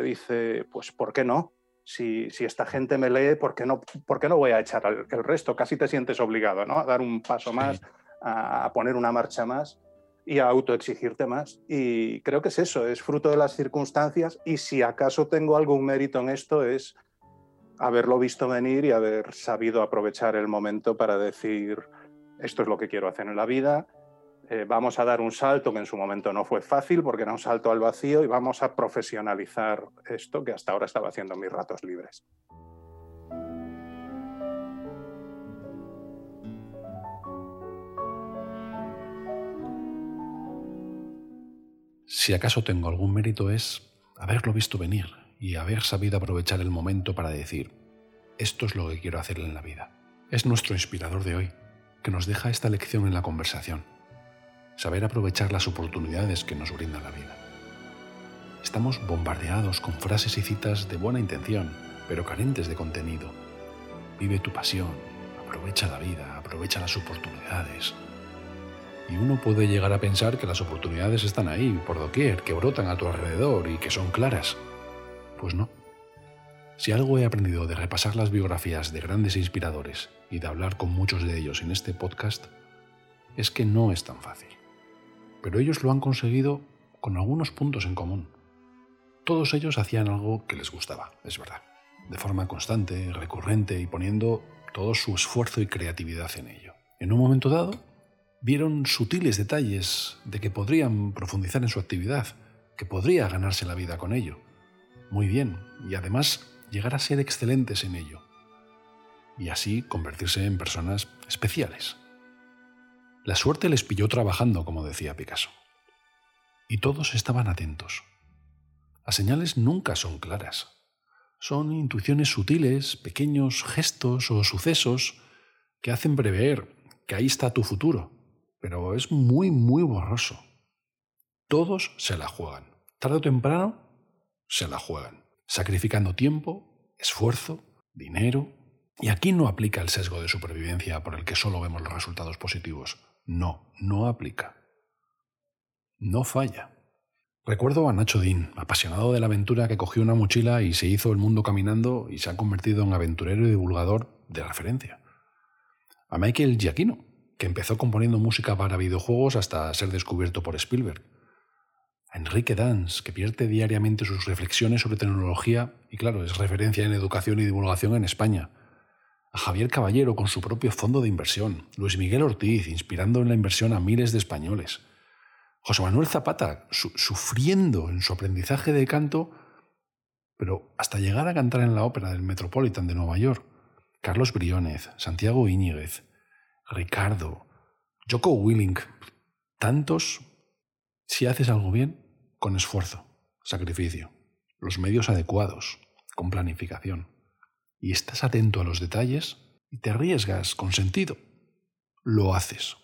dice, pues, ¿por qué no? Si, esta gente me lee, ¿por qué, no, ¿por qué no voy a echar el, resto? Casi te sientes obligado ¿no? a dar un paso más, a, poner una marcha más y a autoexigirte más. Y creo que es eso, es fruto de las circunstancias y si acaso tengo algún mérito en esto es haberlo visto venir y haber sabido aprovechar el momento para decir, esto es lo que quiero hacer en la vida, eh, vamos a dar un salto que en su momento no fue fácil porque era un salto al vacío y vamos a profesionalizar esto que hasta ahora estaba haciendo en mis ratos libres. Si acaso tengo algún mérito es haberlo visto venir y haber sabido aprovechar el momento para decir, esto es lo que quiero hacer en la vida. Es nuestro inspirador de hoy, que nos deja esta lección en la conversación. Saber aprovechar las oportunidades que nos brinda la vida. Estamos bombardeados con frases y citas de buena intención, pero carentes de contenido. Vive tu pasión, aprovecha la vida, aprovecha las oportunidades. Y uno puede llegar a pensar que las oportunidades están ahí, por doquier, que brotan a tu alrededor y que son claras. Pues no. Si algo he aprendido de repasar las biografías de grandes inspiradores y de hablar con muchos de ellos en este podcast, es que no es tan fácil. Pero ellos lo han conseguido con algunos puntos en común. Todos ellos hacían algo que les gustaba, es verdad, de forma constante, recurrente y poniendo todo su esfuerzo y creatividad en ello. En un momento dado, vieron sutiles detalles de que podrían profundizar en su actividad, que podría ganarse la vida con ello, muy bien y además llegar a ser excelentes en ello y así convertirse en personas especiales. La suerte les pilló trabajando, como decía Picasso. Y todos estaban atentos. Las señales nunca son claras. Son intuiciones sutiles, pequeños gestos o sucesos que hacen prever que ahí está tu futuro, pero es muy, muy borroso. Todos se la juegan. Tarde o temprano se la juegan, sacrificando tiempo, esfuerzo, dinero. Y aquí no aplica el sesgo de supervivencia por el que solo vemos los resultados positivos. No, no aplica. No falla. Recuerdo a Nacho Dean, apasionado de la aventura que cogió una mochila y se hizo el mundo caminando y se ha convertido en aventurero y divulgador de referencia. A Michael Giacchino, que empezó componiendo música para videojuegos hasta ser descubierto por Spielberg a Enrique Dans, que pierde diariamente sus reflexiones sobre tecnología y claro, es referencia en educación y divulgación en España. A Javier Caballero con su propio fondo de inversión. Luis Miguel Ortiz, inspirando en la inversión a miles de españoles. José Manuel Zapata, sufriendo en su aprendizaje de canto, pero hasta llegar a cantar en la ópera del Metropolitan de Nueva York. Carlos Briones, Santiago Íñiguez, Ricardo, Joko Willink, tantos si haces algo bien, con esfuerzo, sacrificio, los medios adecuados, con planificación, y estás atento a los detalles y te arriesgas con sentido, lo haces.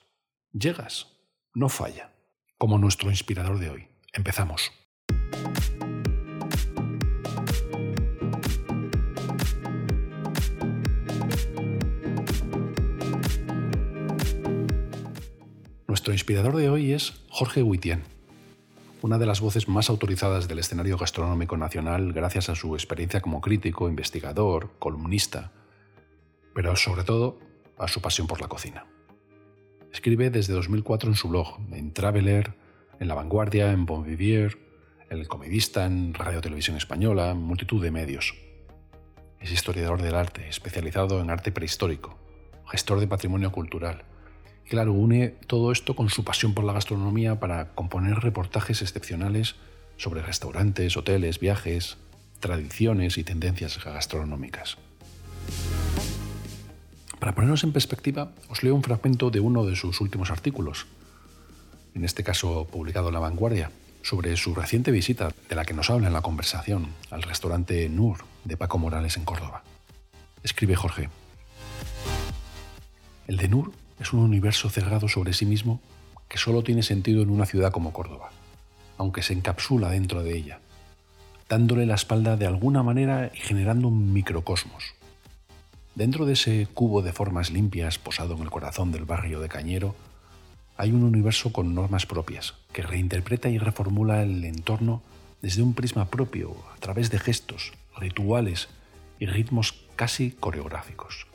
Llegas, no falla. Como nuestro inspirador de hoy. Empezamos. Nuestro inspirador de hoy es Jorge Huitien una de las voces más autorizadas del escenario gastronómico nacional gracias a su experiencia como crítico, investigador, columnista, pero sobre todo a su pasión por la cocina. Escribe desde 2004 en su blog, en Traveler, en La Vanguardia, en Bon Vivier, en El Comedista, en Radio Televisión Española, en multitud de medios. Es historiador del arte, especializado en arte prehistórico, gestor de patrimonio cultural, claro, une todo esto con su pasión por la gastronomía para componer reportajes excepcionales sobre restaurantes, hoteles, viajes, tradiciones y tendencias gastronómicas. Para ponernos en perspectiva, os leo un fragmento de uno de sus últimos artículos, en este caso publicado en La Vanguardia, sobre su reciente visita, de la que nos habla en la conversación, al restaurante Nur de Paco Morales en Córdoba. Escribe Jorge. El de Nur es un universo cerrado sobre sí mismo que solo tiene sentido en una ciudad como Córdoba, aunque se encapsula dentro de ella, dándole la espalda de alguna manera y generando un microcosmos. Dentro de ese cubo de formas limpias posado en el corazón del barrio de Cañero, hay un universo con normas propias que reinterpreta y reformula el entorno desde un prisma propio, a través de gestos, rituales y ritmos casi coreográficos.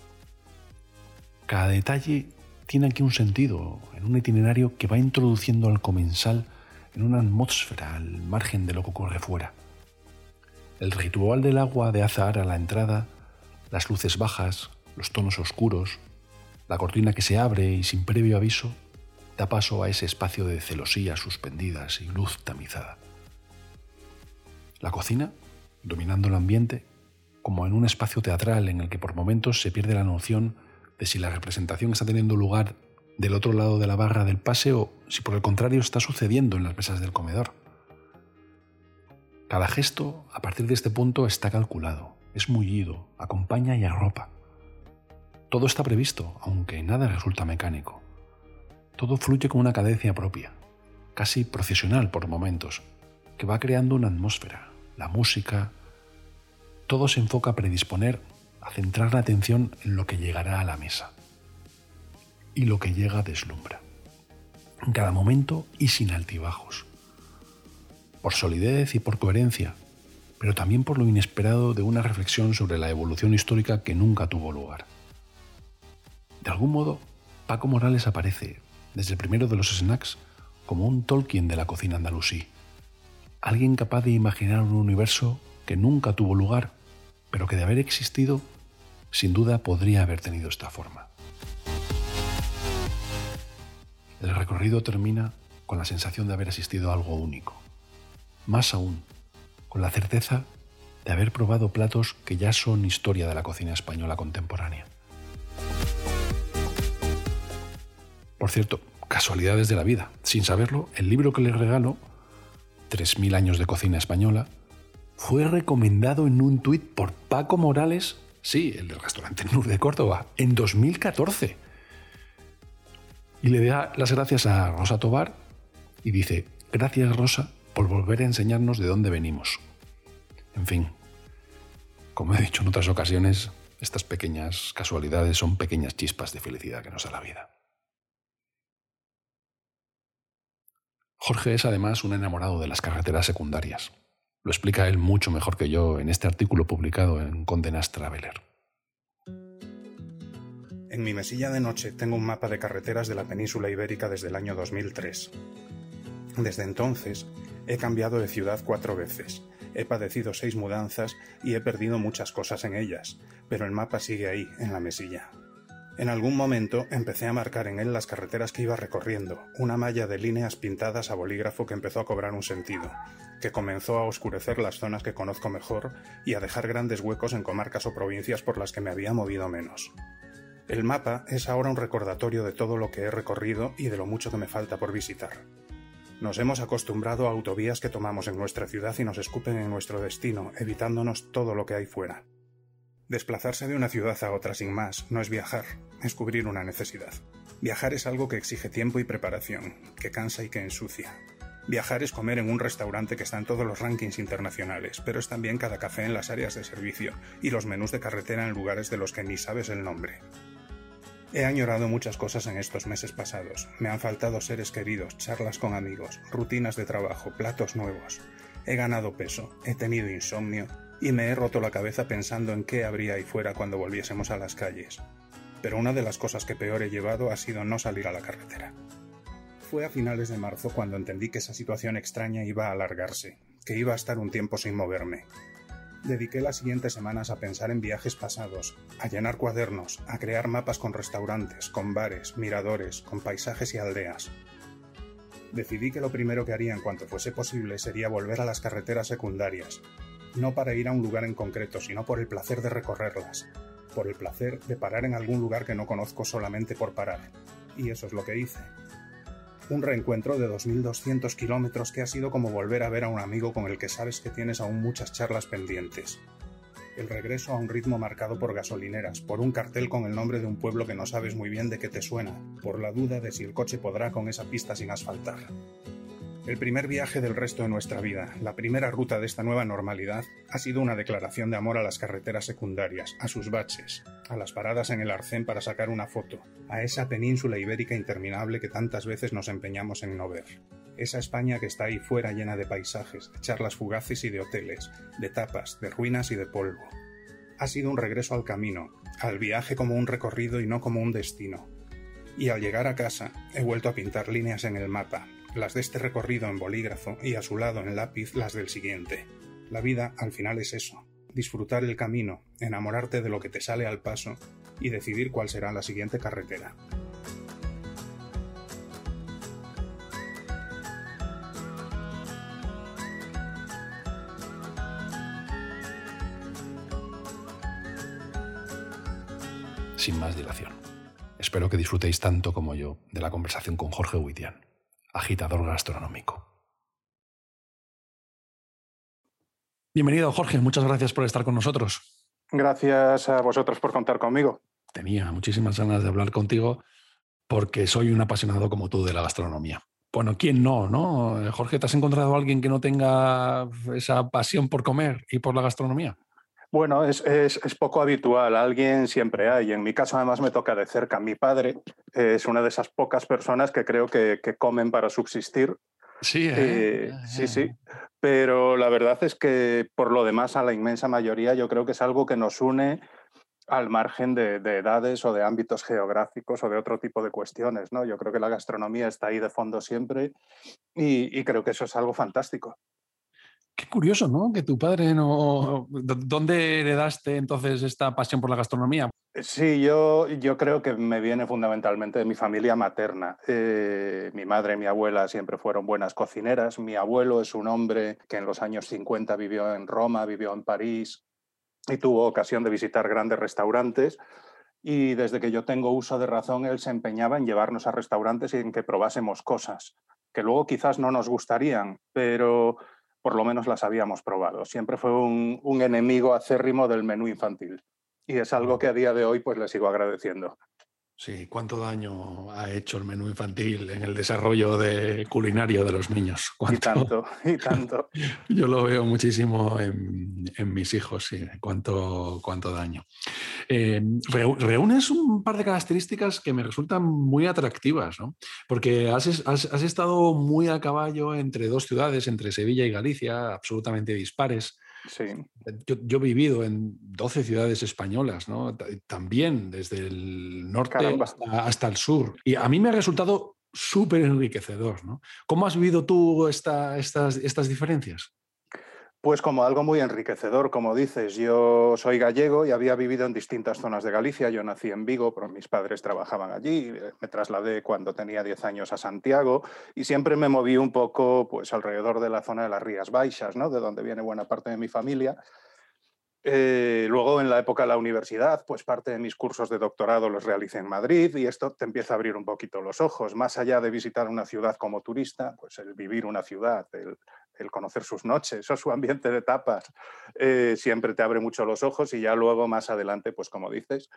Cada detalle tiene aquí un sentido, en un itinerario que va introduciendo al comensal en una atmósfera al margen de lo que ocurre fuera. El ritual del agua de azahar a la entrada, las luces bajas, los tonos oscuros, la cortina que se abre y sin previo aviso, da paso a ese espacio de celosías suspendidas y luz tamizada. La cocina, dominando el ambiente, como en un espacio teatral en el que por momentos se pierde la noción de si la representación está teniendo lugar del otro lado de la barra del pase o si por el contrario está sucediendo en las mesas del comedor. Cada gesto, a partir de este punto, está calculado, es mullido, acompaña y arropa. Todo está previsto, aunque nada resulta mecánico. Todo fluye con una cadencia propia, casi procesional por momentos, que va creando una atmósfera, la música, todo se enfoca a predisponer, a centrar la atención en lo que llegará a la mesa. Y lo que llega deslumbra. En cada momento y sin altibajos. Por solidez y por coherencia, pero también por lo inesperado de una reflexión sobre la evolución histórica que nunca tuvo lugar. De algún modo, Paco Morales aparece, desde el primero de los snacks, como un Tolkien de la cocina andalusí alguien capaz de imaginar un universo que nunca tuvo lugar, pero que de haber existido, sin duda podría haber tenido esta forma. El recorrido termina con la sensación de haber asistido a algo único. Más aún, con la certeza de haber probado platos que ya son historia de la cocina española contemporánea. Por cierto, casualidades de la vida. Sin saberlo, el libro que les regalo 3.000 años de cocina española, fue recomendado en un tuit por Paco Morales, sí, el del restaurante Nur de Córdoba, en 2014. Y le da las gracias a Rosa Tobar y dice, gracias Rosa por volver a enseñarnos de dónde venimos. En fin, como he dicho en otras ocasiones, estas pequeñas casualidades son pequeñas chispas de felicidad que nos da la vida. Jorge es además un enamorado de las carreteras secundarias. Lo explica él mucho mejor que yo en este artículo publicado en Condenas Traveler. En mi mesilla de noche tengo un mapa de carreteras de la península ibérica desde el año 2003. Desde entonces he cambiado de ciudad cuatro veces, he padecido seis mudanzas y he perdido muchas cosas en ellas, pero el mapa sigue ahí, en la mesilla. En algún momento empecé a marcar en él las carreteras que iba recorriendo, una malla de líneas pintadas a bolígrafo que empezó a cobrar un sentido, que comenzó a oscurecer las zonas que conozco mejor y a dejar grandes huecos en comarcas o provincias por las que me había movido menos. El mapa es ahora un recordatorio de todo lo que he recorrido y de lo mucho que me falta por visitar. Nos hemos acostumbrado a autovías que tomamos en nuestra ciudad y nos escupen en nuestro destino, evitándonos todo lo que hay fuera. Desplazarse de una ciudad a otra sin más no es viajar, es cubrir una necesidad. Viajar es algo que exige tiempo y preparación, que cansa y que ensucia. Viajar es comer en un restaurante que está en todos los rankings internacionales, pero es también cada café en las áreas de servicio y los menús de carretera en lugares de los que ni sabes el nombre. He añorado muchas cosas en estos meses pasados. Me han faltado seres queridos, charlas con amigos, rutinas de trabajo, platos nuevos. He ganado peso, he tenido insomnio y me he roto la cabeza pensando en qué habría ahí fuera cuando volviésemos a las calles. Pero una de las cosas que peor he llevado ha sido no salir a la carretera. Fue a finales de marzo cuando entendí que esa situación extraña iba a alargarse, que iba a estar un tiempo sin moverme. Dediqué las siguientes semanas a pensar en viajes pasados, a llenar cuadernos, a crear mapas con restaurantes, con bares, miradores, con paisajes y aldeas. Decidí que lo primero que haría en cuanto fuese posible sería volver a las carreteras secundarias, no para ir a un lugar en concreto, sino por el placer de recorrerlas, por el placer de parar en algún lugar que no conozco solamente por parar. Y eso es lo que hice. Un reencuentro de 2.200 kilómetros que ha sido como volver a ver a un amigo con el que sabes que tienes aún muchas charlas pendientes. El regreso a un ritmo marcado por gasolineras, por un cartel con el nombre de un pueblo que no sabes muy bien de qué te suena, por la duda de si el coche podrá con esa pista sin asfaltar. El primer viaje del resto de nuestra vida, la primera ruta de esta nueva normalidad, ha sido una declaración de amor a las carreteras secundarias, a sus baches, a las paradas en el arcén para sacar una foto, a esa península ibérica interminable que tantas veces nos empeñamos en no ver. esa España que está ahí fuera llena de paisajes, de charlas fugaces y de hoteles, de tapas, de ruinas y de polvo. Ha sido un regreso al camino, al viaje como un recorrido y no como un destino. Y al llegar a casa he vuelto a pintar líneas en el mapa, las de este recorrido en bolígrafo y a su lado en lápiz las del siguiente. La vida al final es eso, disfrutar el camino, enamorarte de lo que te sale al paso y decidir cuál será la siguiente carretera. Sin más dilación. Espero que disfrutéis tanto como yo de la conversación con Jorge Huitian, agitador gastronómico. Bienvenido, Jorge. Muchas gracias por estar con nosotros. Gracias a vosotros por contar conmigo. Tenía muchísimas ganas de hablar contigo porque soy un apasionado como tú de la gastronomía. Bueno, ¿quién no, no? Jorge, ¿te has encontrado a alguien que no tenga esa pasión por comer y por la gastronomía? Bueno, es, poco habitual, alguien siempre hay. En mi caso, además, me toca de cerca. Mi padre es una de esas pocas personas que creo que, que comen para subsistir Sí, ¿eh? sí, sí. Pero la verdad es que por lo demás, a la inmensa mayoría, yo creo que es algo que nos une al margen de, edades o de ámbitos geográficos o de otro tipo de cuestiones. ¿no? Yo creo que la gastronomía está ahí de fondo siempre y, y creo que eso es algo fantástico. Qué curioso, ¿no? Que tu padre no... ¿Dónde heredaste entonces esta pasión por la gastronomía? Sí, yo, yo creo que me viene fundamentalmente de mi familia materna. Eh, mi madre y mi abuela siempre fueron buenas cocineras. Mi abuelo es un hombre que en los años 50 vivió en Roma, vivió en París y tuvo ocasión de visitar grandes restaurantes. Y desde que yo tengo uso de razón, él se empeñaba en llevarnos a restaurantes y en que probásemos cosas que luego quizás no nos gustarían, pero por lo menos las habíamos probado. Siempre fue un, enemigo acérrimo del menú infantil y es algo que a día de hoy pues le sigo agradeciendo. Sí, ¿cuánto daño ha hecho el menú infantil en el desarrollo de culinario de los niños? Y tanto, y tanto. Yo lo veo muchísimo en, mis hijos, sí, cuánto, cuánto daño. Eh, reúnes un par de características que me resultan muy atractivas, ¿no? Porque has, has estado muy a caballo entre dos ciudades, entre Sevilla y Galicia, absolutamente dispares. Sí. Yo, he vivido en 12 ciudades españolas, ¿no? También desde el norte hasta, el sur. Y a mí me ha resultado súper enriquecedor, ¿no? ¿Cómo has vivido tú estas, estas diferencias? Pues como algo muy enriquecedor, como dices, yo soy gallego y había vivido en distintas zonas de Galicia. Yo nací en Vigo, pero mis padres trabajaban allí. Me trasladé cuando tenía 10 años a Santiago y siempre me moví un poco pues, alrededor de la zona de las Rías Baixas, ¿no? de donde viene buena parte de mi familia. Eh, luego, en la época de la universidad, pues parte de mis cursos de doctorado los realicé en Madrid y esto te empieza a abrir un poquito los ojos. Más allá de visitar una ciudad como turista, pues el vivir una ciudad, el el conocer sus noches o su ambiente de tapas, eh, siempre te abre mucho los ojos y ya luego más adelante, pues como dices,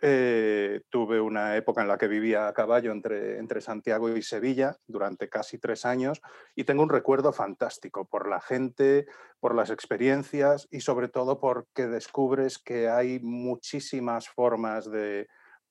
eh, tuve una época en la que vivía a caballo entre, entre Santiago y Sevilla durante casi tres años y tengo un recuerdo fantástico por la gente, por las experiencias y sobre todo porque descubres que hay muchísimas formas de,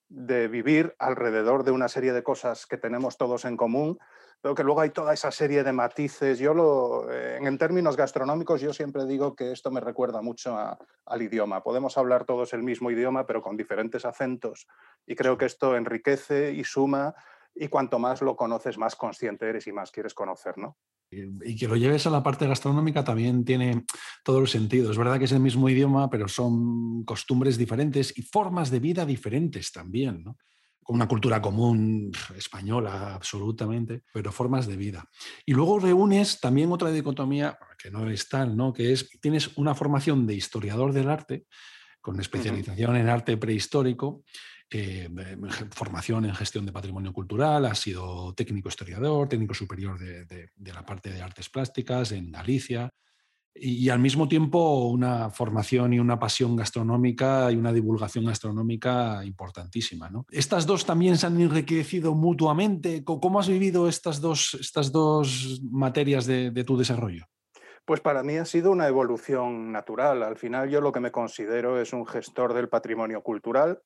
de vivir alrededor de una serie de cosas que tenemos todos en común pero que luego hay toda esa serie de matices. Yo lo, eh, en términos gastronómicos, yo siempre digo que esto me recuerda mucho al idioma. Podemos hablar todos el mismo idioma, pero con diferentes acentos. Y creo que esto enriquece y suma, y cuanto más lo conoces, más consciente eres y más quieres conocer, ¿no? Y que lo lleves a la parte gastronómica también tiene todo el sentido. Es verdad que es el mismo idioma, pero son costumbres diferentes y formas de vida diferentes también, ¿no? Con una cultura común española absolutamente, pero formas de vida. Y luego reúnes también otra dicotomía que no es tal, ¿no? que es tienes una formación de historiador del arte con especialización en arte prehistórico, eh, formación en gestión de patrimonio cultural, ha sido técnico historiador, técnico superior de la parte de artes plásticas en Galicia, y, al mismo tiempo una formación y una pasión gastronómica y una divulgación gastronómica importantísima. ¿no? ¿Estas dos también se han enriquecido mutuamente? ¿Cómo has vivido estas dos, estas dos materias de, tu desarrollo? Pues para mí ha sido una evolución natural. Al final yo lo que me considero es un gestor del patrimonio cultural,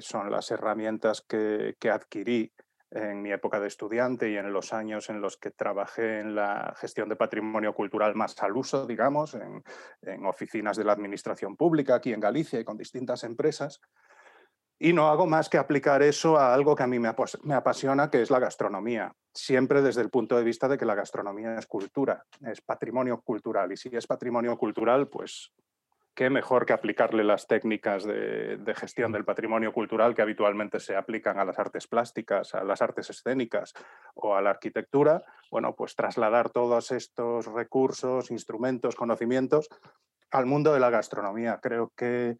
son las herramientas que, que adquirí en mi época de estudiante y en los años en los que trabajé en la gestión de patrimonio cultural más al uso, digamos, en, oficinas de la administración pública aquí en Galicia y con distintas empresas. Y no hago más que aplicar eso a algo que a mí me, apasiona, que es la gastronomía. Siempre desde el punto de vista de que la gastronomía es cultura, es patrimonio cultural. Y si es patrimonio cultural, pues qué mejor que aplicarle las técnicas de, gestión del patrimonio cultural que habitualmente se aplican a las artes plásticas, a las artes escénicas o a la arquitectura. Bueno, pues trasladar todos estos recursos, instrumentos, conocimientos al mundo de la gastronomía. Creo que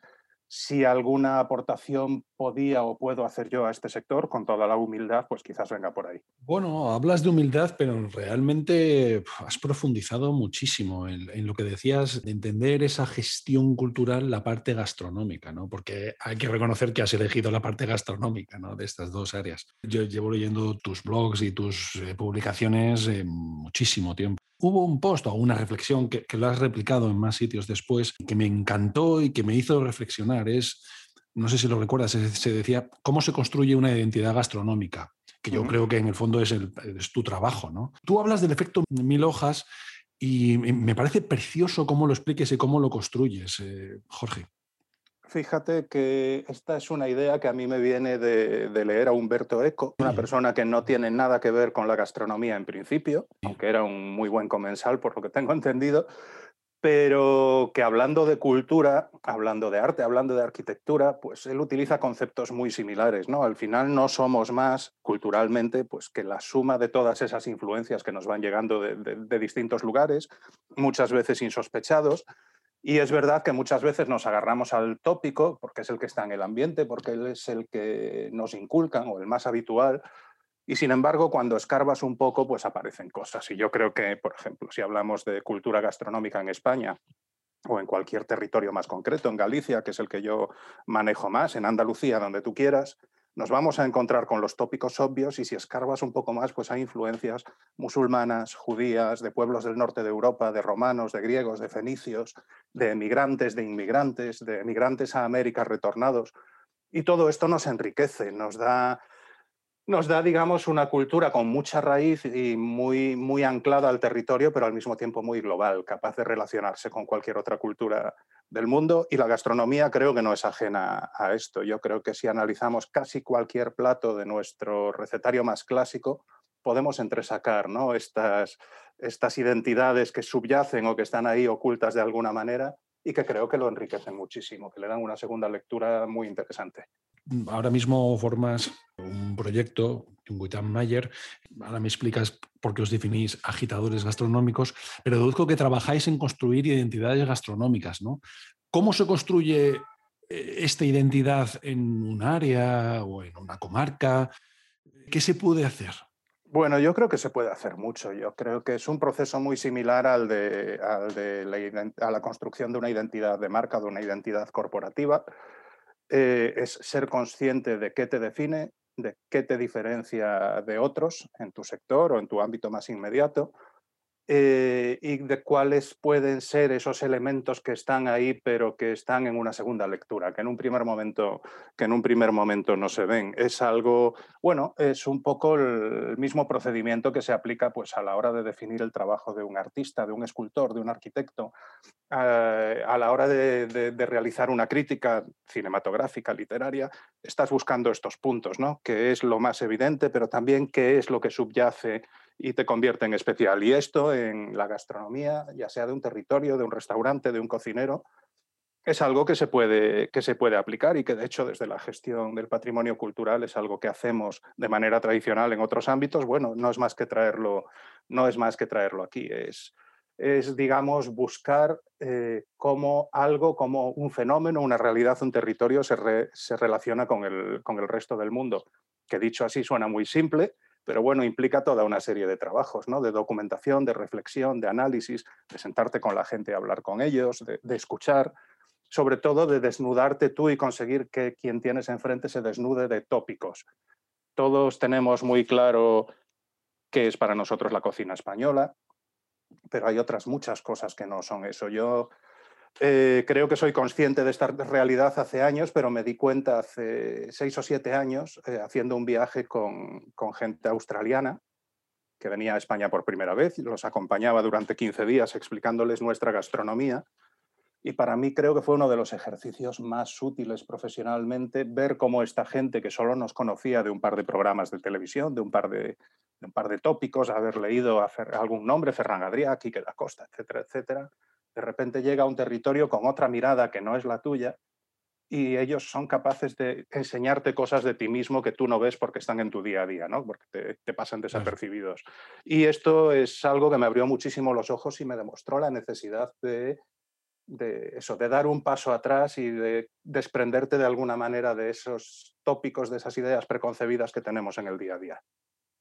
si alguna aportación podía o puedo hacer yo a este sector, con toda la humildad, pues quizás venga por ahí. Bueno, hablas de humildad, pero realmente has profundizado muchísimo en, lo que decías de entender esa gestión cultural, la parte gastronómica, ¿no? Porque hay que reconocer que has elegido la parte gastronómica, ¿no? De estas dos áreas. Yo llevo leyendo tus blogs y tus eh, publicaciones eh, muchísimo tiempo. Hubo un post o una reflexión que, lo has replicado en más sitios después que me encantó y que me hizo reflexionar. Es, no sé si lo recuerdas, se decía, ¿cómo se construye una identidad gastronómica? Que yo creo que en el fondo es, el, es tu trabajo. ¿no? Tú hablas del efecto mil hojas y me parece precioso cómo lo expliques y cómo lo construyes, eh, Jorge. Fíjate que esta es una idea que a mí me viene de, leer a Humberto Eco, una persona que no tiene nada que ver con la gastronomía en principio, aunque era un muy buen comensal por lo que tengo entendido, pero que hablando de cultura, hablando de arte, hablando de arquitectura, pues él utiliza conceptos muy similares, ¿no? Al final no somos más culturalmente pues que la suma de todas esas influencias que nos van llegando de distintos lugares, muchas veces insospechados, y es verdad que muchas veces nos agarramos al tópico, porque es el que está en el ambiente, porque es el que nos inculcan o el más habitual. Y sin embargo, cuando escarbas un poco, pues aparecen cosas. Y yo creo que, por ejemplo, si hablamos de cultura gastronómica en España o en cualquier territorio más concreto, en Galicia, que es el que yo manejo más, en Andalucía, donde tú quieras, nos vamos a encontrar con los tópicos obvios y si escarbas un poco más, pues hay influencias musulmanas, judías, de pueblos del norte de Europa, de romanos, de griegos, de fenicios, de emigrantes, de inmigrantes, de emigrantes a América retornados. Y todo esto nos enriquece, nos da nos da, digamos, una cultura con mucha raíz y muy, muy anclada al territorio, pero al mismo tiempo muy global, capaz de relacionarse con cualquier otra cultura del mundo. Y la gastronomía creo que no es ajena a esto. Yo creo que si analizamos casi cualquier plato de nuestro recetario más clásico, podemos entresacar ¿no? estas, estas identidades que subyacen o que están ahí ocultas de alguna manera y que creo que lo enriquecen muchísimo, que le dan una segunda lectura muy interesante ahora mismo formas un proyecto, un Mayer, ahora me explicas por qué os definís agitadores gastronómicos, pero deduzco que trabajáis en construir identidades gastronómicas, ¿no? ¿Cómo se construye eh, esta identidad en un área o en una comarca? ¿Qué se puede hacer? Bueno, yo creo que se puede hacer mucho. Yo creo que es un proceso muy similar al de, la, construcción de una identidad de marca, de una identidad corporativa. Eh, es ser consciente de qué te define, de qué te diferencia de otros en tu sector o en tu ámbito más inmediato, eh, y de cuáles pueden ser esos elementos que están ahí, pero que están en una segunda lectura, que en un primer momento, que en un primer momento no se ven. Es algo, bueno, es un poco el mismo procedimiento que se aplica pues, a la hora de definir el trabajo de un artista, de un escultor, de un arquitecto, eh, a la hora de, de, realizar una crítica cinematográfica, literaria, estás buscando estos puntos, ¿no? ¿Qué es lo más evidente, pero también qué es lo que subyace y te convierte en especial. Y esto en la gastronomía, ya sea de un territorio, de un restaurante, de un cocinero, es algo que se puede, que se puede aplicar y que de hecho desde la gestión del patrimonio cultural es algo que hacemos de manera tradicional en otros ámbitos. Bueno, no es más que traerlo, no es más que traerlo aquí. Es, es digamos, buscar eh, cómo algo, como un fenómeno, una realidad, un territorio se, se relaciona con el, con el resto del mundo. Que dicho así suena muy simple, pero bueno, implica toda una serie de trabajos, ¿no? de documentación, de reflexión, de análisis, de sentarte con la gente hablar con ellos, de, escuchar, sobre todo de desnudarte tú y conseguir que quien tienes enfrente se desnude de tópicos. Todos tenemos muy claro qué es para nosotros la cocina española, pero hay otras muchas cosas que no son eso. Yo Eh, creo que soy consciente de esta realidad hace años, pero me di cuenta hace seis o siete años eh, haciendo un viaje con, gente australiana que venía a España por primera vez y los acompañaba durante 15 días explicándoles nuestra gastronomía. Y para mí creo que fue uno de los ejercicios más útiles profesionalmente ver cómo esta gente que solo nos conocía de un par de programas de televisión, de un par de, un par de tópicos, haber leído algún nombre, Ferran Adrià, Quique da Costa, etcétera, etcétera, de repente llega a un territorio con otra mirada que no es la tuya y ellos son capaces de enseñarte cosas de ti mismo que tú no ves porque están en tu día a día, ¿no? porque te, pasan desapercibidos. Y esto es algo que me abrió muchísimo los ojos y me demostró la necesidad de, de eso, de dar un paso atrás y de desprenderte de alguna manera de esos tópicos, de esas ideas preconcebidas que tenemos en el día a día.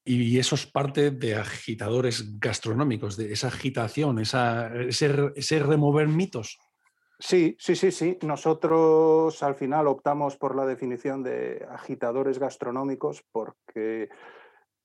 Y eso es parte de agitadores gastronómicos, de esa agitación, ese, remover mitos. Sí, sí, sí, sí. Nosotros al final optamos por la definición de agitadores gastronómicos porque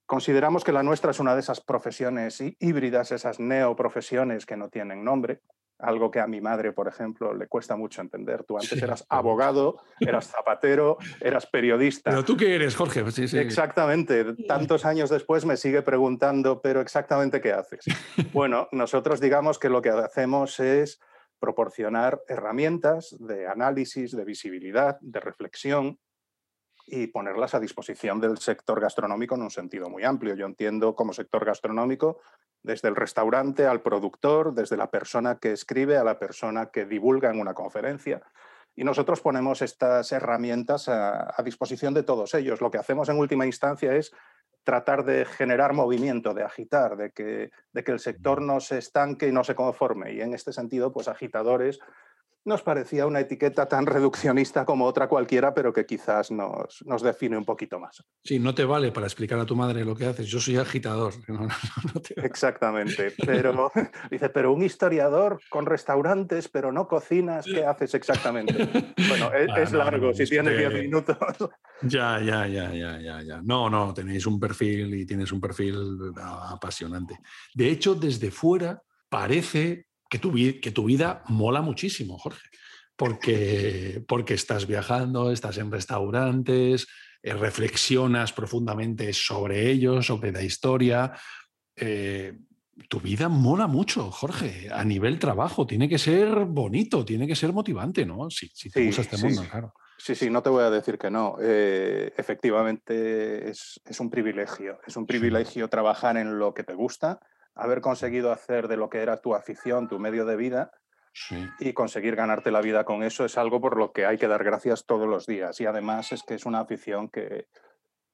consideramos que la nuestra es una de esas profesiones híbridas, esas neoprofesiones que no tienen nombre algo que a mi madre, por ejemplo, le cuesta mucho entender. Tú antes eras abogado, eras zapatero, eras periodista. Pero tú qué eres, Jorge. Sí, Exactamente. Tantos años después me sigue preguntando, pero exactamente qué haces. Bueno, nosotros digamos que lo que hacemos es proporcionar herramientas de análisis, de visibilidad, de reflexión y ponerlas a disposición del sector gastronómico en un sentido muy amplio. Yo entiendo como sector gastronómico desde el restaurante al productor, desde la persona que escribe a la persona que divulga en una conferencia. Y nosotros ponemos estas herramientas a, disposición de todos ellos. Lo que hacemos en última instancia es tratar de generar movimiento, de agitar, de que, de que el sector no se estanque y no se conforme. Y en este sentido, pues agitadores nos parecía una etiqueta tan reduccionista como otra cualquiera, pero que quizás nos, nos, define un poquito más. Sí, no te vale para explicar a tu madre lo que haces. Yo soy agitador. Exactamente. Pero dice, pero un historiador con restaurantes, pero no cocinas, ¿qué haces exactamente? Bueno, es, largo, si tienes 10 minutos. Ya, ya, ya, ya, ya, ya. No, no, tenéis un perfil y tienes un perfil apasionante. De hecho, desde fuera parece que tu, que tu vida mola muchísimo, Jorge, porque, porque estás viajando, estás en restaurantes, eh, reflexionas profundamente sobre ellos, sobre la historia. Eh, tu vida mola mucho, Jorge, a nivel trabajo. Tiene que ser bonito, tiene que ser motivante, ¿no? Si, si te gusta este mundo, claro. Sí, sí, no te voy a decir que no. Eh, efectivamente es, es, un privilegio. Es un privilegio trabajar en lo que te gusta haber conseguido hacer de lo que era tu afición, tu medio de vida, y conseguir ganarte la vida con eso es algo por lo que hay que dar gracias todos los días. Y además es que es una afición que,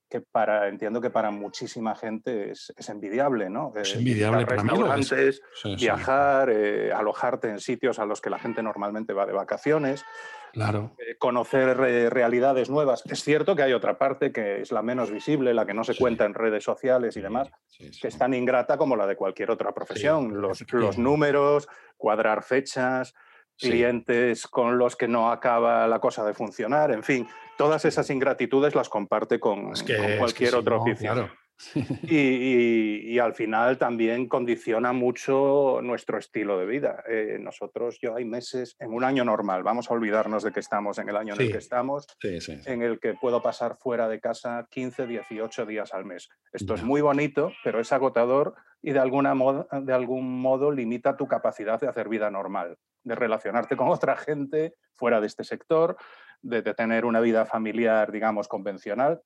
que para, entiendo que para muchísima gente es, envidiable, ¿no? Es envidiable para restaurantes, viajar, eh, alojarte en sitios a los que la gente normalmente va de vacaciones. Claro. Eh, conocer eh, realidades nuevas. Es cierto que hay otra parte que es la menos visible, la que no se cuenta en redes sociales y demás, que es tan ingrata como la de cualquier otra profesión. Los, los, números, cuadrar fechas, clientes con los que no acaba la cosa de funcionar, en fin, todas esas ingratitudes las comparte con, cualquier otro oficio. y, al final también condiciona mucho nuestro estilo de vida. Eh, nosotros, yo hay meses, en un año normal, vamos a olvidarnos de que estamos en el año en el que estamos, en el que puedo pasar fuera de casa 15, 18 días al mes. Esto es muy bonito, pero es agotador y de, alguna de algún modo limita tu capacidad de hacer vida normal, de relacionarte con otra gente fuera de este sector, de, de tener una vida familiar, digamos, convencional.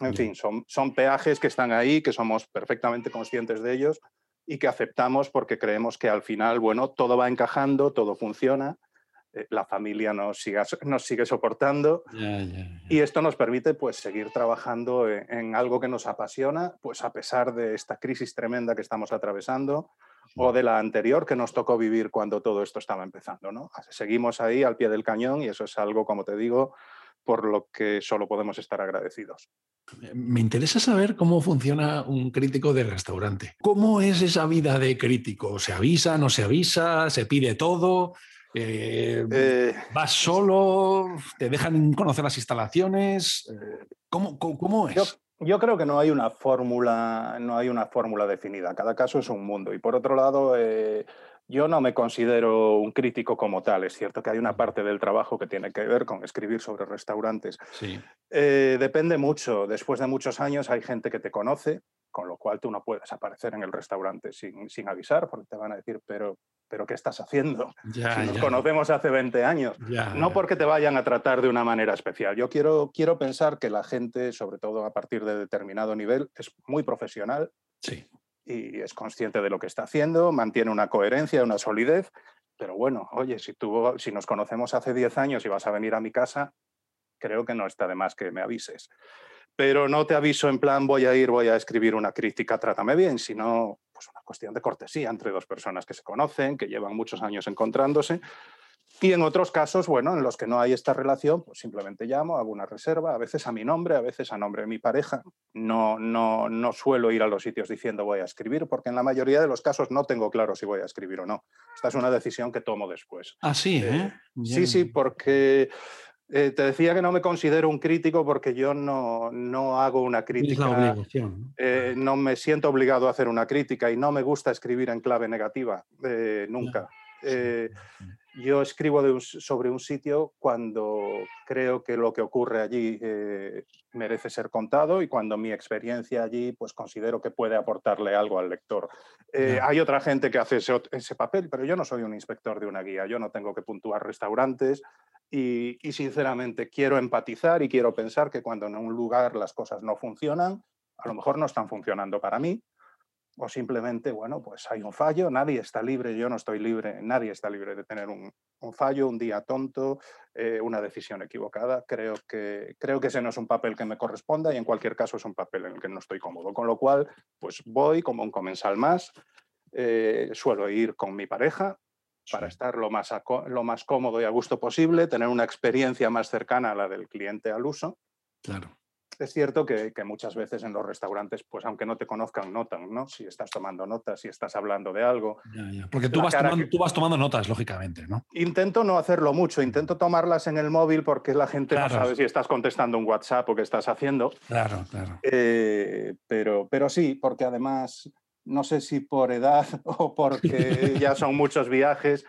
En fin, son, son peajes que están ahí, que somos perfectamente conscientes de ellos y que aceptamos porque creemos que al final, bueno, todo va encajando, todo funciona, eh, la familia nos sigue soportando y esto nos permite pues seguir trabajando en, en, algo que nos apasiona, pues a pesar de esta crisis tremenda que estamos atravesando o de la anterior que nos tocó vivir cuando todo esto estaba empezando, ¿no? Seguimos ahí al pie del cañón y eso es algo, como te digo, por lo que solo podemos estar agradecidos. Me interesa saber cómo funciona un crítico de restaurante. ¿Cómo es esa vida de crítico? ¿Se avisa, no se avisa? ¿Se pide todo? Eh, eh, ¿Vas solo? ¿Te dejan conocer las instalaciones? Eh, ¿Cómo, cómo, es? Yo, creo que no hay una fórmula, no hay una fórmula definida. Cada caso es un mundo. Y por otro lado, Yo no me considero un crítico como tal. Es cierto que hay una parte del trabajo que tiene que ver con escribir sobre restaurantes. Sí. Eh, depende mucho. Después de muchos años hay gente que te conoce, con lo cual tú no puedes aparecer en el restaurante sin, sin avisar, porque te van a decir, pero, pero ¿qué estás haciendo? Ya, si nos ya, conocemos hace 20 años. ya, No porque te vayan a tratar de una manera especial. Yo quiero, quiero pensar que la gente, sobre todo a partir de determinado nivel, es muy profesional Sí. Y es consciente de lo que está haciendo, mantiene una coherencia, una solidez. Pero bueno, oye, si, tú, si nos conocemos hace 10 años y vas a venir a mi casa, creo que no está de más que me avises. Pero no te aviso en plan voy a ir, voy a escribir una crítica, trátame bien, sino pues una cuestión de cortesía entre dos personas que se conocen, que llevan muchos años encontrándose. Y en otros casos, bueno, en los que no hay esta relación, pues simplemente llamo, hago una reserva, a veces a mi nombre, a veces a nombre de mi pareja. No, no, no suelo ir a los sitios diciendo voy a escribir, porque en la mayoría de los casos no tengo claro si voy a escribir o no. Esta es una decisión que tomo después. Ah, sí, ¿eh? Ya. Sí, sí, porque eh, te decía que no me considero un crítico porque yo no, no hago una Tienes la crítica, obligación. ¿no? eh, no me siento obligado a hacer una crítica y no me gusta escribir en clave negativa, eh, nunca. Sí, Eh, sí. Yo escribo de un- sobre un sitio cuando creo que lo que ocurre allí eh, merece ser contado y cuando mi experiencia allí pues considero que puede aportarle algo al lector. Eh. Hay otra gente que hace ese, papel, pero yo no soy un inspector de una guía, yo no tengo que puntuar restaurantes y, y sinceramente quiero empatizar y quiero pensar que cuando en un lugar las cosas no funcionan, a lo mejor no están funcionando para mí, o simplemente, bueno, pues hay un fallo, nadie está libre, yo no estoy libre, nadie está libre de tener un, un fallo, un día tonto, eh, una decisión equivocada. Creo que, creo que ese no es un papel que me corresponda y en cualquier caso es un papel en el que no estoy cómodo. Con lo cual, pues voy como un comensal más, eh, suelo ir con mi pareja para estar lo más, lo más cómodo y a gusto posible, tener una experiencia más cercana a la del cliente al uso. Claro. Es cierto que, que muchas veces en los restaurantes, pues aunque no te conozcan, notan, ¿no? Si estás tomando notas, si estás hablando de algo. Ya, ya. Porque tú vas, tomando, que- tú vas tomando notas, lógicamente, ¿no? Intento no hacerlo mucho, intento tomarlas en el móvil porque la gente Claro. no sabe si estás contestando un WhatsApp o qué estás haciendo. Claro, claro. Eh, pero, pero sí, porque además, no sé si por edad o porque ya son muchos viajes,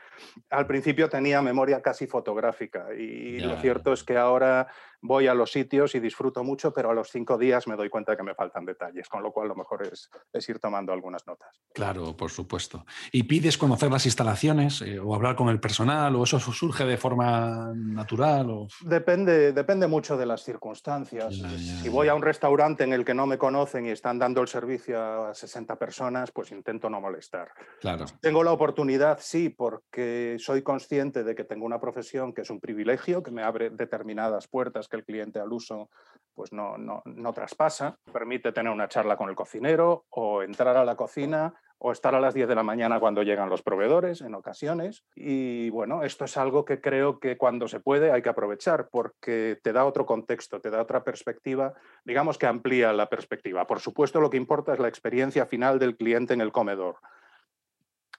al principio tenía memoria casi fotográfica y lo cierto es que ahora voy a los sitios y disfruto mucho, pero a los cinco días me doy cuenta que me faltan detalles, con lo cual lo mejor es, es ir tomando algunas notas. Claro, por supuesto. ¿Y pides conocer las instalaciones eh, o hablar con el personal o eso surge de forma natural? O... Depende, depende mucho de las circunstancias. Si voy a un restaurante en el que no me conocen y están dando el servicio a 60 personas, pues intento no molestar. Claro, Tengo la oportunidad, sí, porque soy consciente de que tengo una profesión que es un privilegio, que me abre determinadas puertas que el cliente al uso pues no, no, no traspasa. Permite tener una charla con el cocinero o entrar a la cocina o estar a las 10 de la mañana cuando llegan los proveedores en ocasiones. Y bueno, esto es algo que creo que cuando se puede hay que aprovechar porque te da otro contexto, te da otra perspectiva, digamos que amplía la perspectiva. Por supuesto, lo que importa es la experiencia final del cliente en el comedor.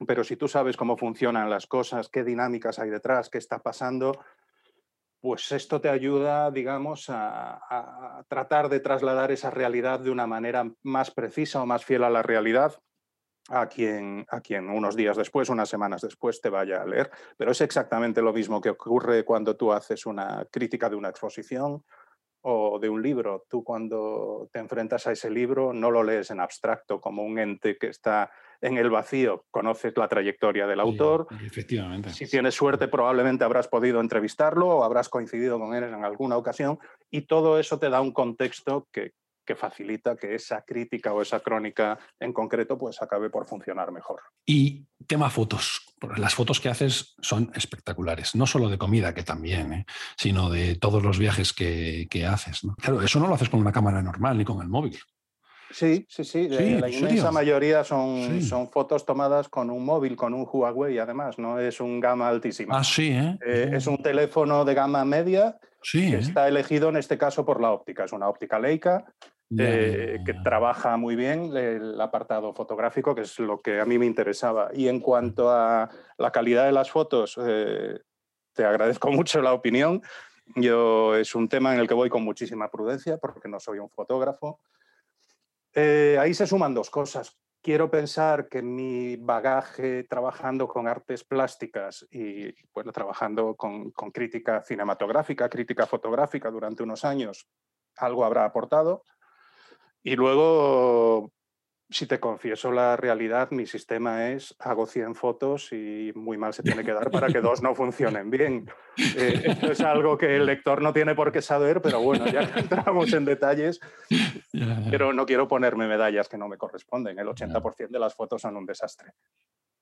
Pero si tú sabes cómo funcionan las cosas, qué dinámicas hay detrás, qué está pasando, pues esto te ayuda, digamos, a, tratar de trasladar esa realidad de una manera más precisa o más fiel a la realidad a quien, a quien unos días después, unas semanas después te vaya a leer. Pero es exactamente lo mismo que ocurre cuando tú haces una crítica de una exposición o de un libro. Tú cuando te enfrentas a ese libro no lo lees en abstracto como un ente que está en el vacío, conoces la trayectoria del autor. Sí, efectivamente. Si tienes suerte, probablemente habrás podido entrevistarlo o habrás coincidido con él en alguna ocasión y todo eso te da un contexto que, que facilita que esa crítica o esa crónica en concreto pues acabe por funcionar mejor. Y tema fotos. Las fotos que haces son espectaculares, no solo de comida, que también, ¿eh? sino de todos los viajes que, que haces. ¿no? Claro, eso no lo haces con una cámara normal ni con el móvil. Sí, sí, sí. Sí, la ¿en inmensa serio? mayoría son, Sí. son fotos tomadas con un móvil, con un Huawei, además, no es un gama altísima. Ah, sí, ¿eh? Eh, es un teléfono de gama media Sí, que ¿eh? está elegido en este caso por la óptica. Es una óptica Leica eh, que trabaja muy bien el apartado fotográfico, que es lo que a mí me interesaba. Y en cuanto a la calidad de las fotos, eh, te agradezco mucho la opinión. Yo es un tema en el que voy con muchísima prudencia porque no soy un fotógrafo. Eh, ahí se suman dos cosas. quiero pensar que mi bagaje trabajando con artes plásticas y bueno, trabajando con, con, crítica cinematográfica, crítica fotográfica durante unos años, algo habrá aportado. Y luego, si te confieso la realidad, mi sistema es hago 100 fotos y muy mal se tiene que dar para que dos no funcionen bien. Eh, esto es algo que el lector no tiene por qué saber, pero bueno, ya entramos en detalles. Pero no quiero ponerme medallas que no me corresponden. El 80% de las fotos son un desastre.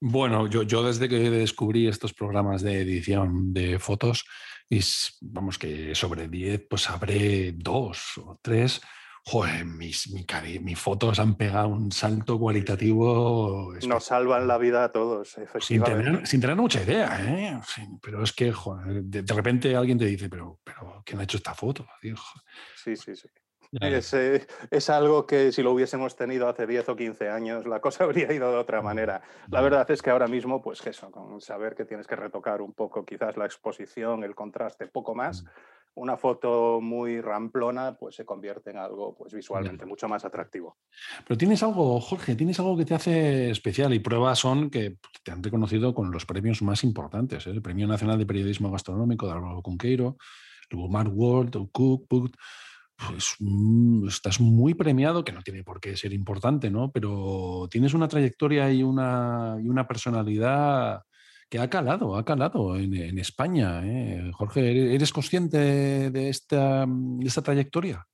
Bueno, yo, yo desde que descubrí estos programas de edición de fotos, y vamos que sobre 10, pues habré dos o tres joder, mis, mis fotos han pegado un salto cualitativo. Nos salvan la vida a todos, Sin tener, sin tener mucha idea, ¿eh? pero es que joder, de, repente alguien te dice, pero, pero ¿quién ha hecho esta foto? Sí, sí, sí. Es, eh, es, algo que si lo hubiésemos tenido hace 10 o 15 años, la cosa habría ido de otra manera. La verdad es que ahora mismo, pues eso, con saber que tienes que retocar un poco quizás la exposición, el contraste, poco más, una foto muy ramplona pues se convierte en algo pues visualmente mucho más atractivo. Pero tienes algo, Jorge, tienes algo que te hace especial y pruebas son que te han reconocido con los premios más importantes, ¿eh? el Premio Nacional de Periodismo Gastronómico de Álvaro Cunqueiro, el Walmart World, el Cookbook, pues mm, estás muy premiado, que no tiene por qué ser importante, ¿no? Pero tienes una trayectoria y una, y una personalidad que ha calado, ha calado en, España. ¿eh? Jorge, ¿eres consciente de esta, esta trayectoria?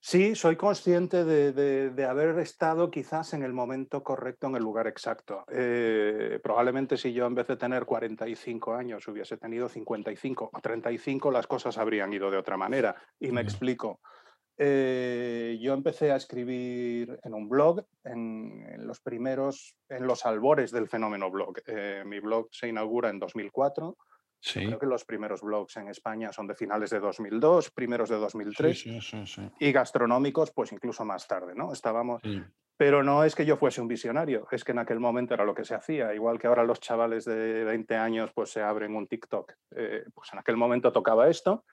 Sí, soy consciente de, haber estado quizás en el momento correcto, en el lugar exacto. Eh, probablemente si yo en vez de tener 45 años hubiese tenido 55 o 35, las cosas habrían ido de otra manera. Y me explico. Eh, yo empecé a escribir en un blog en, los primeros, en los albores del fenómeno blog. Eh, mi blog se inaugura en 2004. Creo que los primeros blogs en España son de finales de 2002, primeros de 2003. y gastronómicos, pues incluso más tarde, ¿no? Estábamos. Pero no es que yo fuese un visionario, es que en aquel momento era lo que se hacía. Igual que ahora los chavales de 20 años pues se abren un TikTok. Eh, pues en aquel momento tocaba esto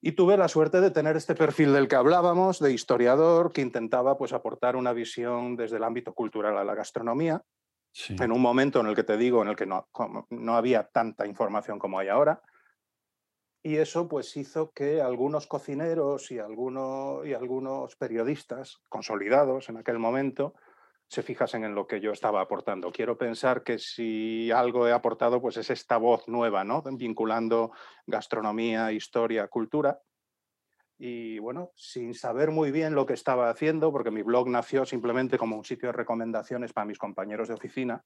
y tuve la suerte de tener este perfil del que hablábamos, de historiador, que intentaba pues, aportar una visión desde el ámbito cultural a la gastronomía, en un momento en el que te digo, en el que no, no había tanta información como hay ahora. Y eso pues hizo que algunos cocineros y, algunos, y algunos periodistas consolidados en aquel momento se fijasen en lo que yo estaba aportando. Quiero pensar que si algo he aportado, pues es esta voz nueva, ¿no? Vinculando gastronomía, historia, cultura. Y bueno, sin saber muy bien lo que estaba haciendo, porque mi blog nació simplemente como un sitio de recomendaciones para mis compañeros de oficina,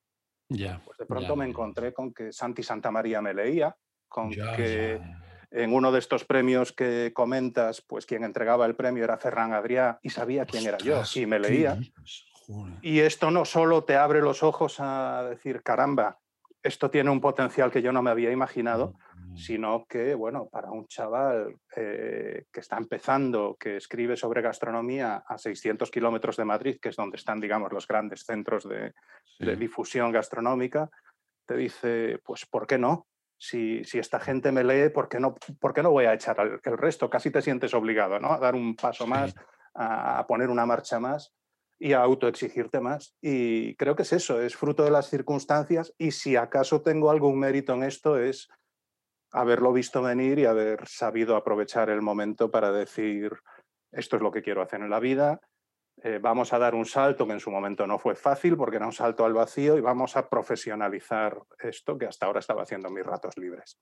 ya, pues de pronto me encontré con que Santi Santa María me leía, con que en uno de estos premios que comentas, pues quien entregaba el premio era Ferran Adrià y sabía quién era yo y me leía. Y esto no solo te abre los ojos a decir, caramba, esto tiene un potencial que yo no me había imaginado, mm. sino que, bueno, para un chaval eh, que está empezando, que escribe sobre gastronomía a 600 kilómetros de Madrid, que es donde están, digamos, los grandes centros de, difusión gastronómica, te dice, pues, ¿por qué no? Si, si, esta gente me lee, ¿por qué, no, ¿por qué no voy a echar el, resto? Casi te sientes obligado, ¿no? A dar un paso más, a poner una marcha más y a autoexigirte más. Y creo que es eso, es fruto de las circunstancias y si acaso tengo algún mérito en esto es haberlo visto venir y haber sabido aprovechar el momento para decir, esto es lo que quiero hacer en la vida, eh, vamos a dar un salto que en su momento no fue fácil porque era un salto al vacío y vamos a profesionalizar esto que hasta ahora estaba haciendo mis ratos libres.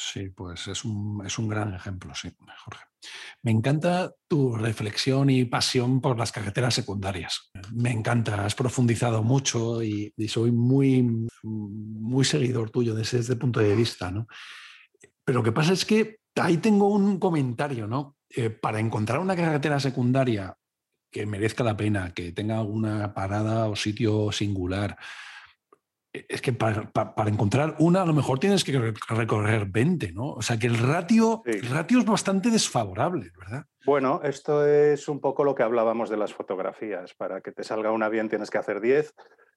Sí, pues es un, es un, gran ejemplo, sí, Jorge. Me encanta tu reflexión y pasión por las carreteras secundarias. Me encanta, has profundizado mucho y, soy muy, muy seguidor tuyo desde ese punto de vista, ¿no? Pero lo que pasa es que ahí tengo un comentario, ¿no? Eh, para encontrar una carretera secundaria que merezca la pena, que tenga alguna parada o sitio singular, es que para, encontrar una a lo mejor tienes que recorrer 20, ¿no? O sea que el ratio, el ratio es bastante desfavorable, ¿verdad? Bueno, esto es un poco lo que hablábamos de las fotografías. Para que te salga una bien tienes que hacer 10.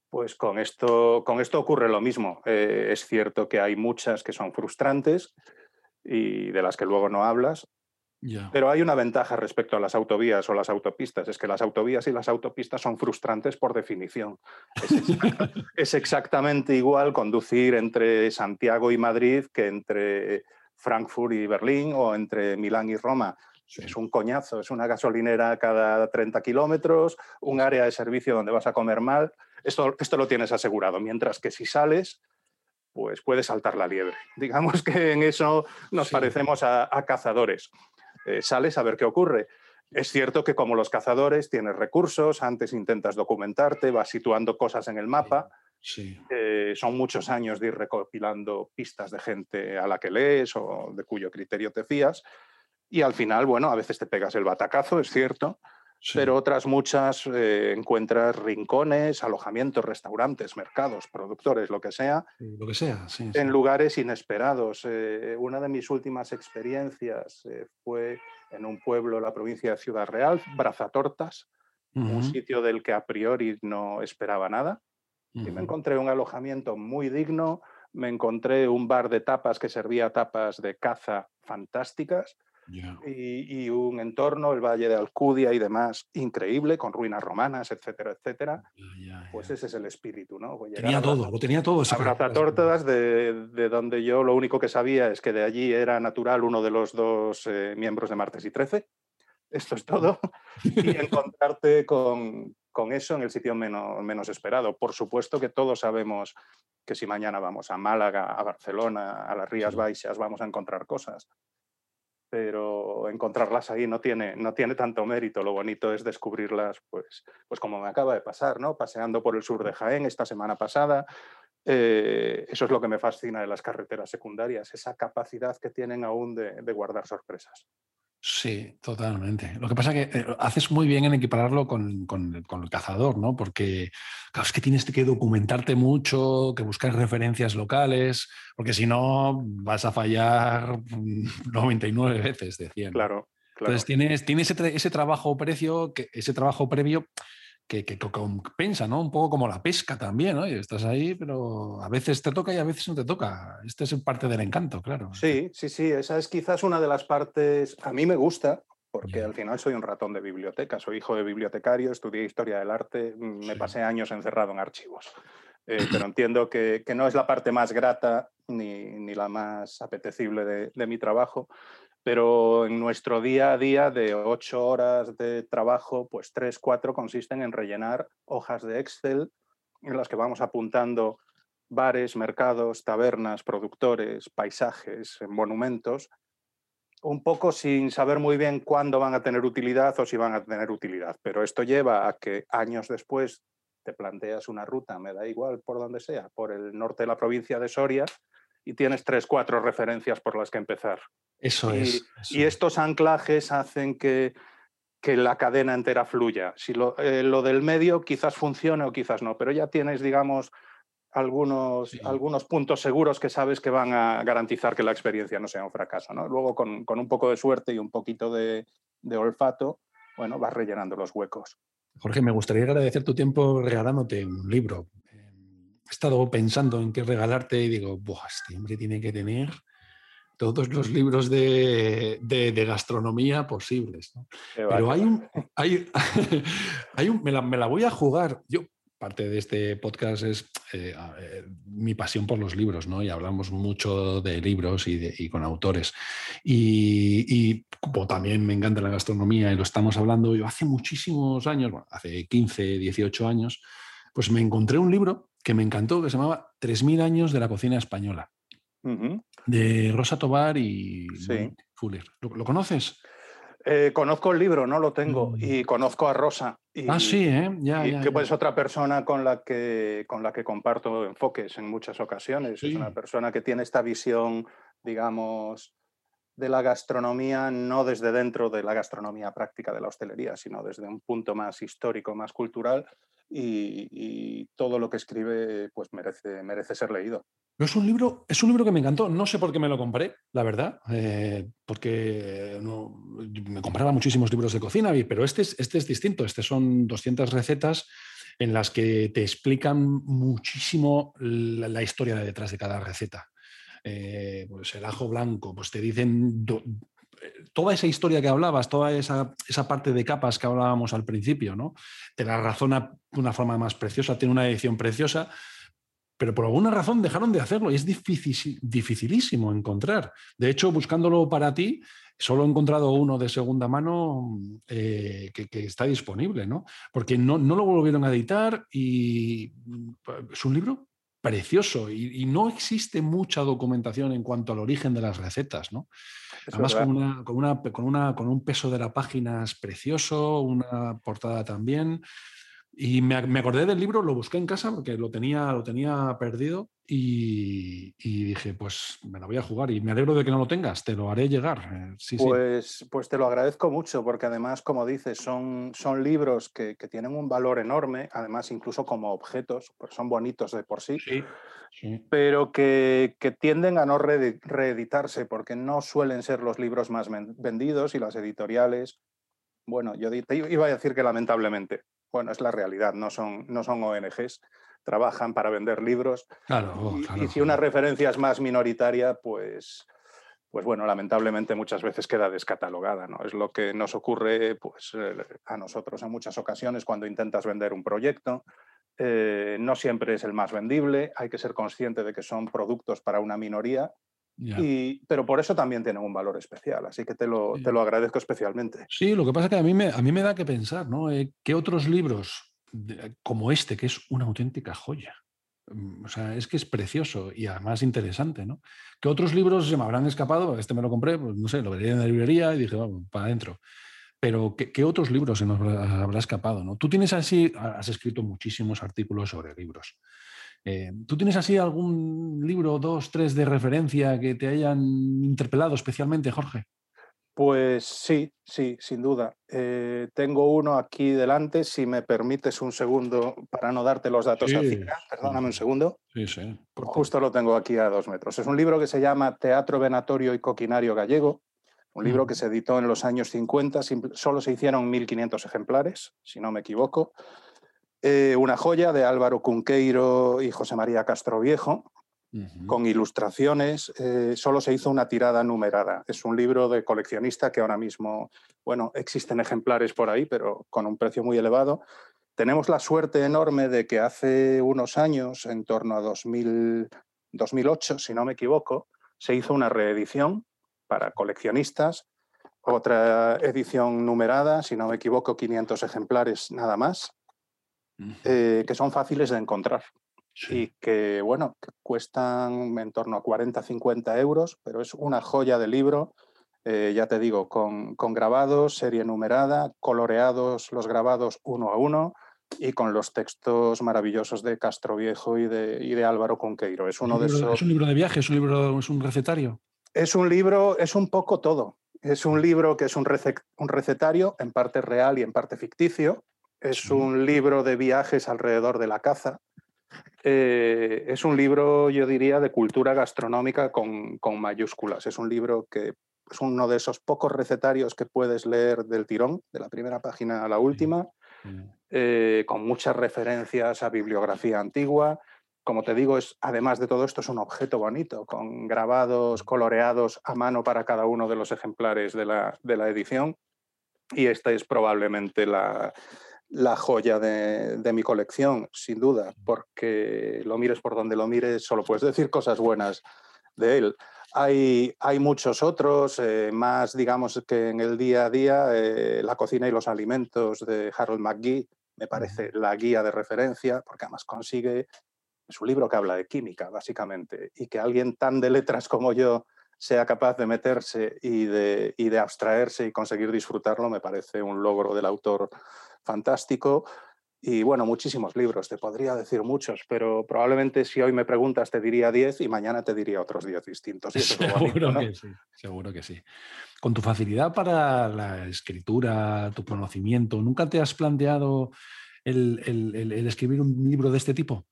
Pues con esto, con esto ocurre lo mismo. Eh, es cierto que hay muchas que son frustrantes y de las que luego no hablas, Pero hay una ventaja respecto a las autovías o las autopistas, es que las autovías y las autopistas son frustrantes por definición. Es, exactamente igual conducir entre Santiago y Madrid que entre Frankfurt y Berlín o entre Milán y Roma. Es un coñazo, es una gasolinera cada 30 kilómetros, un área de servicio donde vas a comer mal. Esto, esto lo tienes asegurado, mientras que si sales, pues puedes saltar la liebre. Digamos que en eso nos parecemos a cazadores. Eh, sales a ver qué ocurre. Es cierto que como los cazadores tienes recursos, antes intentas documentarte, vas situando cosas en el mapa. Eh, son muchos años de ir recopilando pistas de gente a la que lees o de cuyo criterio te fías. Y al final, bueno, a veces te pegas el batacazo, es cierto, pero otras muchas eh, encuentras rincones, alojamientos, restaurantes, mercados, productores, lo que sea. Lo que sea, En lugares inesperados. Eh, una de mis últimas experiencias eh, fue en un pueblo de la provincia de Ciudad Real, Brazatortas, un sitio del que a priori no esperaba nada. Y me encontré un alojamiento muy digno, me encontré un bar de tapas que servía tapas de caza fantásticas y, un entorno, el Valle de Alcudia y demás, increíble, con ruinas romanas, etcétera, etcétera. pues ese es el espíritu, ¿no? tenía todo, lo tenía todo. Abrazatortas, de, de donde yo lo único que sabía es que de allí era natural uno de los dos eh, miembros de Martes y Trece. Esto es todo. y encontrarte con, con eso en el sitio menos, menos esperado. Por supuesto que todos sabemos que si mañana vamos a Málaga, a Barcelona, a las Rías Baixas, vamos a encontrar cosas pero encontrarlas ahí no tiene, no tiene tanto mérito. Lo bonito es descubrirlas, pues, pues como me acaba de pasar, ¿no? Paseando por el sur de Jaén esta semana pasada. Eh, eso es lo que me fascina de las carreteras secundarias, esa capacidad que tienen aún de guardar sorpresas. Sí, totalmente. Lo que pasa es que eh, haces muy bien en equipararlo con, el cazador, ¿no? Porque es que tienes que documentarte mucho, que buscar referencias locales, porque si no vas a fallar 99 veces de 100. Claro. claro. Entonces tienes, tienes ese, ese, trabajo precio, que, ese trabajo previo que, que, compensa, ¿no? Un poco como la pesca también, ¿no? Y estás ahí, pero a veces te toca y a veces no te toca. Este es parte del encanto, claro. Sí, sí, sí. Esa es quizás una de las partes. A mí me gusta, porque al final soy un ratón de biblioteca, soy hijo de bibliotecario, estudié historia del arte, mm, me pasé años encerrado en archivos. Eh, pero entiendo que, que, no es la parte más grata ni, ni la más apetecible de, de mi trabajo, pero en nuestro día a día de ocho horas de trabajo, pues tres, cuatro consisten en rellenar hojas de Excel en las que vamos apuntando bares, mercados, tabernas, productores, paisajes, monumentos, un poco sin saber muy bien cuándo van a tener utilidad o si van a tener utilidad. Pero esto lleva a que años después te planteas una ruta, me da igual por donde sea, por el norte de la provincia de Soria, y tienes tres, cuatro referencias por las que empezar. Eso es. y estos anclajes hacen que, que, la cadena entera fluya. Si eh, lo, del medio quizás funcione o quizás no, pero ya tienes, digamos, algunos, algunos puntos seguros que sabes que van a garantizar que la experiencia no sea un fracaso. ¿no? Luego, con, con un poco de suerte y un poquito de, de olfato, bueno, vas rellenando los huecos. Jorge, me gustaría agradecer tu tiempo regalándote un libro. He estado pensando en qué regalarte y digo, Buah, este hombre tiene que tener todos los libros de, gastronomía posibles. Pero hay un, hay, hay un me, la, voy a jugar. Yo, parte de este podcast es eh, eh, mi pasión por los libros, ¿no? Y hablamos mucho de libros y, con autores. Y, como también me encanta la gastronomía y lo estamos hablando, yo hace muchísimos años, bueno, hace 15, 18 años, pues me encontré un libro que me encantó que se llamaba 3.000 años de la cocina española de Rosa Tobar y Fuller. ¿Lo, conoces? Eh, conozco el libro, no lo tengo, mm. y conozco a Rosa. Y, ah, sí, ¿eh? Ya, y que es otra persona con la, que, con la que comparto enfoques en muchas ocasiones. Es una persona que tiene esta visión, digamos, de la gastronomía, no desde dentro de la gastronomía práctica de la hostelería, sino desde un punto más histórico, más cultural, y, todo lo que escribe pues merece, merece ser leído. Es un, libro, es un libro que me encantó. No sé por qué me lo compré, la verdad, eh, porque no, me compraba muchísimos libros de cocina, pero este es, este es distinto. Este son 200 recetas en las que te explican muchísimo la, historia de detrás de cada receta. Eh, pues el ajo blanco, pues te dicen toda esa historia que hablabas, toda esa, esa, parte de capas que hablábamos al principio, ¿no? Te la razona de una forma más preciosa, tiene una edición preciosa, pero por alguna razón dejaron de hacerlo y es dificilísimo encontrar. De hecho, buscándolo para ti, solo he encontrado uno de segunda mano eh, que, está disponible, ¿no? Porque no, no, lo volvieron a editar y es un libro precioso y, no existe mucha documentación en cuanto al origen de las recetas, ¿no? Además, con, una, con, una, con, una, con, un peso de la página es precioso, una portada también. Y me, acordé del libro, lo busqué en casa porque lo tenía, lo tenía perdido y, dije, pues me lo voy a jugar y me alegro de que no lo tengas, te lo haré llegar. Eh, sí, pues, pues te lo agradezco mucho porque además, como dices, son, son libros que, tienen un valor enorme, además incluso como objetos, pues son bonitos de por sí, pero que, que, tienden a no reeditarse porque no suelen ser los libros más vendidos y las editoriales, bueno, yo iba a decir que lamentablemente, bueno, es la realidad, no son, no son ONGs, trabajan para vender libros. Claro, y, si una referencia es más minoritaria, pues, pues bueno, lamentablemente muchas veces queda descatalogada. ¿no? Es lo que nos ocurre pues, eh, a nosotros en muchas ocasiones cuando intentas vender un proyecto. Eh, no siempre es el más vendible, hay que ser consciente de que son productos para una minoría y, pero por eso también tienen un valor especial, así que te lo, te lo agradezco especialmente. Sí, lo que pasa es que a mí me, a mí me da que pensar, ¿no? Eh, ¿Qué otros libros como este, que es una auténtica joya? Mm, o sea, es que es precioso y además interesante, ¿no? ¿Qué otros libros se me habrán escapado? Este me lo compré, pues no sé, lo vería en la librería y dije, vamos, para adentro. Pero ¿qué, ¿qué, otros libros se nos habrá escapado? ¿no? Tú tienes así, has escrito muchísimos artículos sobre libros. Eh, ¿Tú tienes así algún libro, dos, tres de referencia que te hayan interpelado especialmente, Jorge? Pues sí, sí, sin duda. Eh, tengo uno aquí delante, si me permites un segundo para no darte los datos sí. Perdóname un segundo. Sí, sí. Justo lo tengo aquí a dos metros. Es un libro que se llama Teatro Venatorio y Coquinario Gallego, un libro que se editó en los años 50, solo se hicieron 1.500 ejemplares, si no me equivoco. Eh, una joya de Álvaro Cunqueiro y José María Castroviejo, con ilustraciones. Eh, solo se hizo una tirada numerada. Es un libro de coleccionista que ahora mismo, bueno, existen ejemplares por ahí, pero con un precio muy elevado. Tenemos la suerte enorme de que hace unos años, en torno a 2008, si no me equivoco, se hizo una reedición para coleccionistas, otra edición numerada, si no me equivoco, 500 ejemplares nada más, eh, que son fáciles de encontrar y que, bueno, cuestan en torno a 40, 50 euros, pero es una joya de libro, eh, ya te digo, con, con, grabados, serie numerada, coloreados los grabados uno a uno y con los textos maravillosos de Castro Viejo y de, y de Álvaro Conqueiro. Es, uno de esos... ¿Es un libro de viaje? ¿Es un, libro, ¿Es un recetario? Es un libro, es un poco todo. Es un libro que es un, un recetario, en parte real y en parte ficticio, es un libro de viajes alrededor de la caza. Eh, es un libro, yo diría, de cultura gastronómica con, mayúsculas. Es un libro que es uno de esos pocos recetarios que puedes leer del tirón, de la primera página a la última, eh, con muchas referencias a bibliografía antigua. Como te digo, es, además de todo esto, es un objeto bonito, con grabados coloreados a mano para cada uno de los ejemplares de la, de la edición. Y esta es probablemente la, la joya de, mi colección, sin duda, porque lo mires por donde lo mires, solo puedes decir cosas buenas de él. Hay, hay muchos otros, eh, más digamos que en el día a día, eh, La cocina y los alimentos de Harold McGee, me parece la guía de referencia, porque además consigue, es un libro que habla de química, básicamente, y que alguien tan de letras como yo sea capaz de meterse y de, y de abstraerse y conseguir disfrutarlo, me parece un logro del autor fantástico. Y bueno, muchísimos libros, te podría decir muchos, pero probablemente si hoy me preguntas te diría 10 y mañana te diría otros 10 distintos. seguro que sí, seguro que sí. Con tu facilidad para la escritura, tu conocimiento, ¿nunca te has planteado el, el, escribir un libro de este tipo?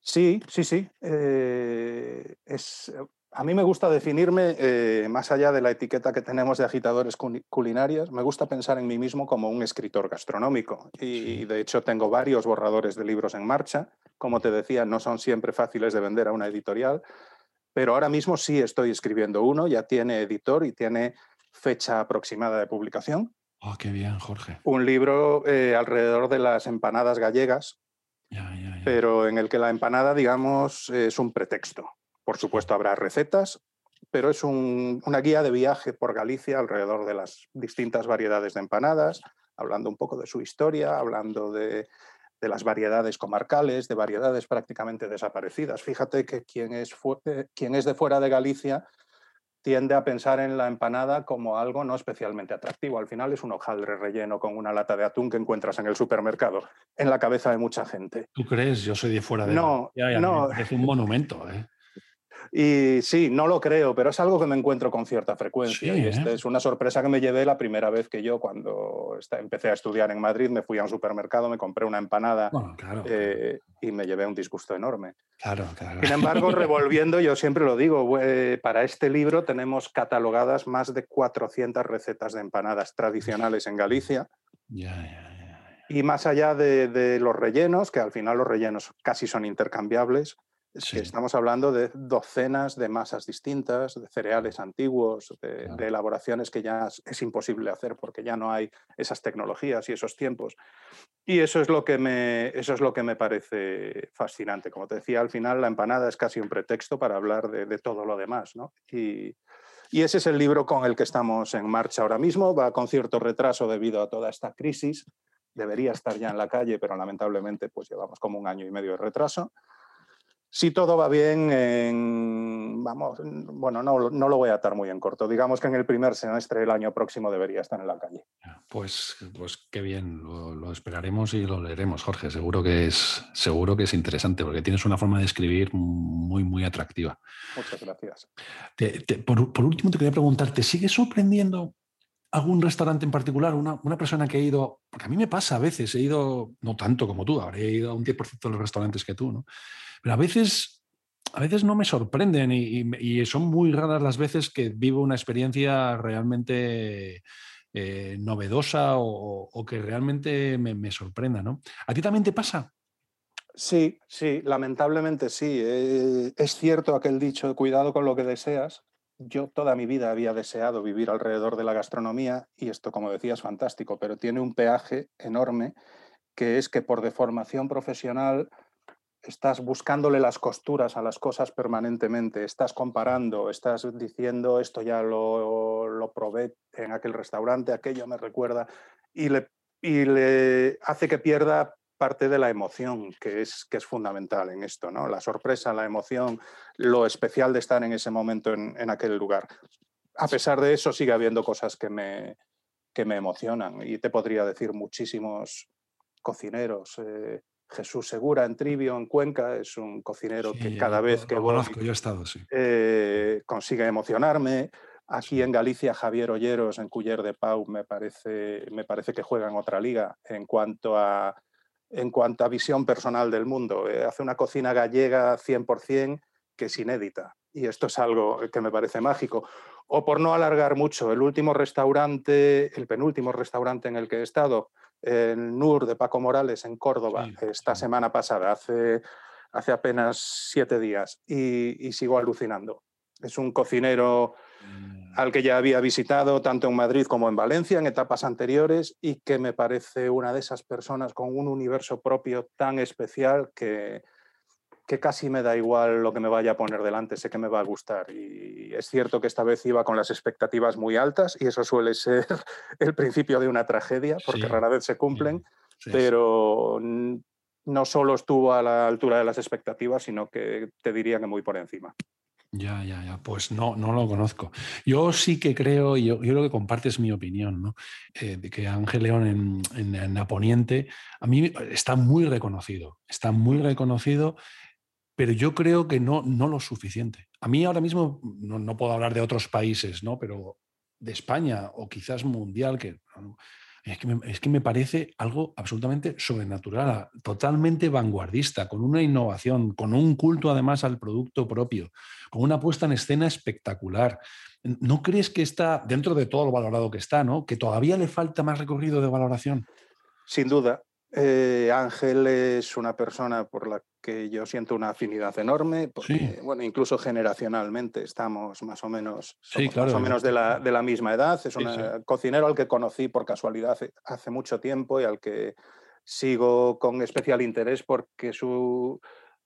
Sí, sí, sí. Eh, es, a mí me gusta definirme, eh, más allá de la etiqueta que tenemos de agitadores culinarios, me gusta pensar en mí mismo como un escritor gastronómico. Y de hecho tengo varios borradores de libros en marcha. Como te decía, no son siempre fáciles de vender a una editorial, pero ahora mismo sí estoy escribiendo uno, ya tiene editor y tiene fecha aproximada de publicación. Oh, qué bien, Jorge. Un libro eh, alrededor de las empanadas gallegas, pero en el que la empanada, digamos, es un pretexto. Por supuesto, habrá recetas, pero es una guía de viaje por Galicia alrededor de las distintas variedades de empanadas, hablando un poco de su historia, hablando de, las variedades comarcales, de variedades prácticamente desaparecidas. Fíjate que quien es, quien es de fuera de Galicia tiende a pensar en la empanada como algo no especialmente atractivo. Al final es un hojaldre relleno con una lata de atún que encuentras en el supermercado, en la cabeza de mucha gente. ¿Tú crees? Yo soy de fuera de No, no. Es un monumento. ¿eh? Y sí, no lo creo, pero es algo que me encuentro con cierta frecuencia. y esta ¿eh? es una sorpresa que me llevé la primera vez que yo, cuando empecé a estudiar en Madrid, me fui a un supermercado, me compré una empanada eh, y me llevé un disgusto enorme. Claro, claro. Sin embargo, revolviendo, yo siempre lo digo, eh, para este libro tenemos catalogadas más de 400 recetas de empanadas tradicionales en Galicia. y más allá de, los rellenos, que al final los rellenos casi son intercambiables, Estamos hablando de docenas de masas distintas, de cereales antiguos, de, elaboraciones que ya es imposible hacer porque ya no hay esas tecnologías y esos tiempos. Y eso es lo que me, eso es lo que me parece fascinante. Como te decía, al final la empanada es casi un pretexto para hablar de, todo lo demás. Y, y ese es el libro con el que estamos en marcha ahora mismo. Va con cierto retraso debido a toda esta crisis. Debería estar ya en la calle, pero lamentablemente pues llevamos como un año y medio de retraso. Si todo va bien, vamos, bueno, no, no, lo voy a atar muy en corto. Digamos que en el primer semestre del año próximo debería estar en la calle. Pues, pues qué bien, lo, esperaremos y lo leeremos, Jorge. Seguro que es, seguro que es interesante porque tienes una forma de escribir muy, muy atractiva. Muchas gracias. por, por, último, te quería preguntar, ¿te sigue sorprendiendo algún restaurante en particular? Una, una, persona que ha ido, porque a mí me pasa a veces, he ido, no tanto como tú, habré ido a un 10% de los restaurantes que tú, ¿no? A veces, a veces no me sorprenden y, son muy raras las veces que vivo una experiencia realmente eh, novedosa o, que realmente me, sorprenda. ¿no? ¿A ti también te pasa? Sí, sí, lamentablemente sí. Eh, es cierto aquel dicho, cuidado con lo que deseas. Yo toda mi vida había deseado vivir alrededor de la gastronomía y esto, como decías, fantástico, pero tiene un peaje enorme que es que por deformación profesional estás buscándole las costuras a las cosas permanentemente, estás comparando, estás diciendo esto ya lo, lo probé en aquel restaurante, aquello me recuerda, y le, y le hace que pierda parte de la emoción, que es, que es fundamental en esto, ¿no? La sorpresa, la emoción, lo especial de estar en ese momento en, aquel lugar. A pesar de eso, sigue habiendo cosas que me, que me emocionan y te podría decir muchísimos cocineros. Eh, Jesús Segura en Trivio, en Cuenca, es un cocinero que cada vez que voy yo he estado, eh, consigue emocionarme. Aquí en Galicia, Javier Olleros en Culler de Pau me parece, me parece que juega en otra liga en cuanto a, en cuanto a visión personal del mundo. Eh, hace una cocina gallega 100% que es inédita y esto es algo que me parece mágico. O por no alargar mucho, el último restaurante, el penúltimo restaurante en el que he estado, el NUR de Paco Morales en Córdoba esta semana pasada, hace, hace apenas siete días, y, sigo alucinando. Es un cocinero mm. al que ya había visitado tanto en Madrid como en Valencia en etapas anteriores y que me parece una de esas personas con un universo propio tan especial que, que casi me da igual lo que me vaya a poner delante, sé que me va a gustar. Y es cierto que esta vez iba con las expectativas muy altas y eso suele ser el principio de una tragedia, porque rara vez se cumplen, pero no solo estuvo a la altura de las expectativas, sino que te diría que muy por encima. Ya, ya, ya, pues no, no lo conozco. Yo sí que creo, y yo, yo creo que compartes mi opinión, ¿no? Eh, de que Ángel León en, en, en Aponiente, a mí está muy reconocido, está muy reconocido pero yo creo que no, no lo suficiente. A mí ahora mismo, no, puedo hablar de otros países, ¿no? pero de España o quizás mundial, que, es, que me, es que me parece algo absolutamente sobrenatural, totalmente vanguardista, con una innovación, con un culto además al producto propio, con una puesta en escena espectacular. ¿No crees que está, dentro de todo lo valorado que está, ¿no? que todavía le falta más recorrido de valoración? Sin duda, Eh, Ángel es una persona por la que yo siento una afinidad enorme, porque, bueno, incluso generacionalmente estamos más o menos, más o menos de la, de la misma edad. Es un cocinero al que conocí por casualidad hace, mucho tiempo y al que sigo con especial interés porque su,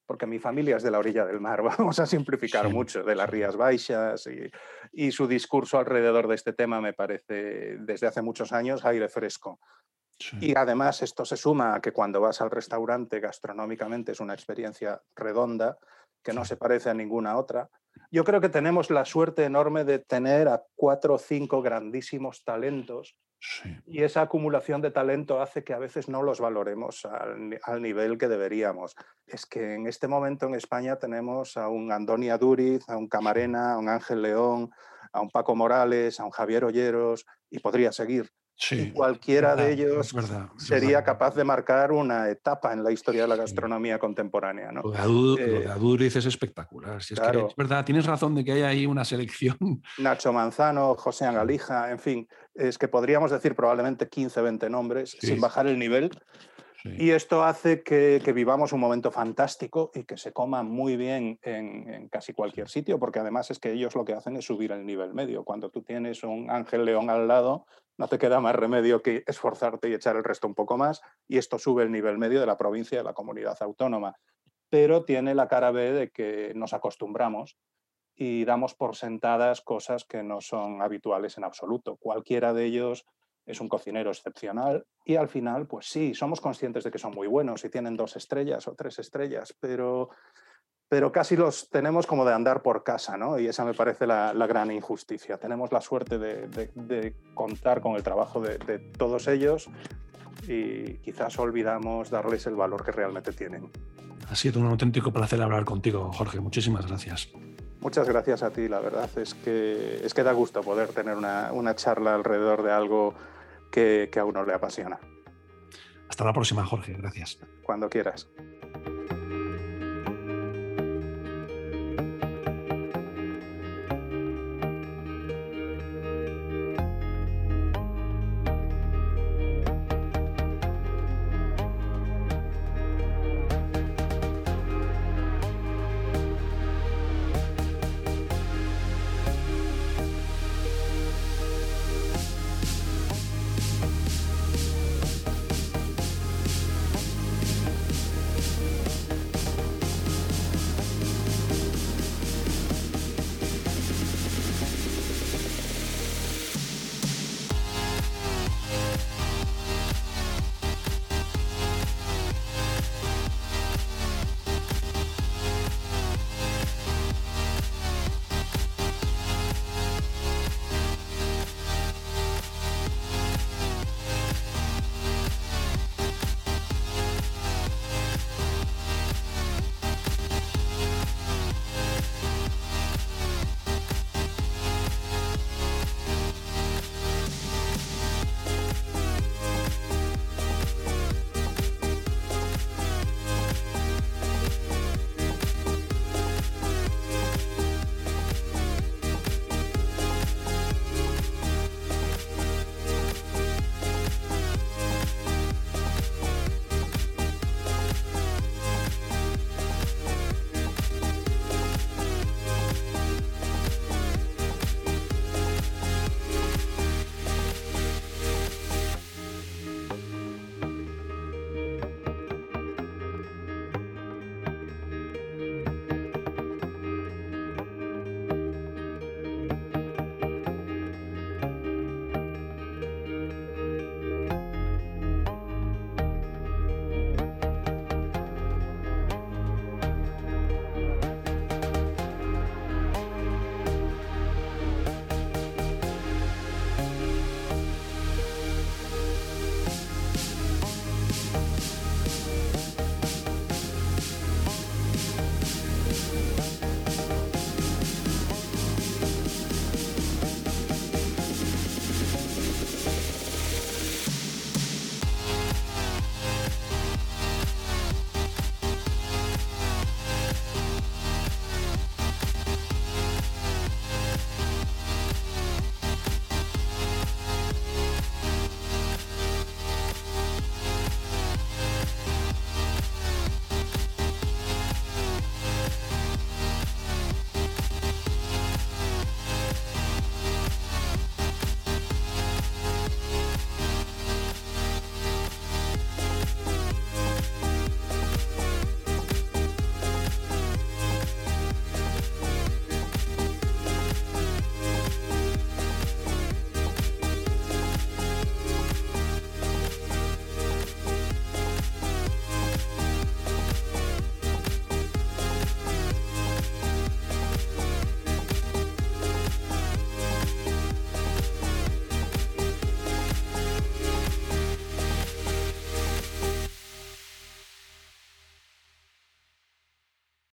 porque mi familia es de la orilla del mar, vamos a simplificar mucho, de las Rías Baixas, y, y, su discurso alrededor de este tema me parece desde hace muchos años aire fresco. Y además esto se suma a que cuando vas al restaurante gastronómicamente es una experiencia redonda que no se parece a ninguna otra. Yo creo que tenemos la suerte enorme de tener a cuatro o cinco grandísimos talentos y esa acumulación de talento hace que a veces no los valoremos al, al, nivel que deberíamos. Es que en este momento en España tenemos a un Andonia Duriz, a un Camarena, a un Ángel León, a un Paco Morales, a un Javier Olleros y podría seguir y cualquiera de ellos sería capaz de marcar una etapa en la historia de la gastronomía contemporánea. ¿no? Lo de, eh, Aduriz es espectacular. es, verdad, tienes razón de que hay ahí una selección. Nacho Manzano, José Angalija, en fin, es que podríamos decir probablemente 15, 20 nombres sin bajar el nivel. Y esto hace que, vivamos un momento fantástico y que se coma muy bien en, en, casi cualquier sitio, porque además es que ellos lo que hacen es subir el nivel medio. Cuando tú tienes un Ángel León al lado, no te queda más remedio que esforzarte y echar el resto un poco más, y esto sube el nivel medio de la provincia de la comunidad autónoma. Pero tiene la cara B de que nos acostumbramos y damos por sentadas cosas que no son habituales en absoluto. Cualquiera de ellos es un cocinero excepcional y al final, pues sí, somos conscientes de que son muy buenos y tienen dos estrellas o tres estrellas, pero pero casi los tenemos como de andar por casa, ¿no? Y esa me parece la, gran injusticia. Tenemos la suerte de, contar con el trabajo de, todos ellos y quizás olvidamos darles el valor que realmente tienen. Ha sido un auténtico placer hablar contigo, Jorge. Muchísimas gracias. Muchas gracias a ti, la verdad es que, es que da gusto poder tener una, charla alrededor de algo que, que a uno le apasiona. Hasta la próxima, Jorge. Gracias. Cuando quieras.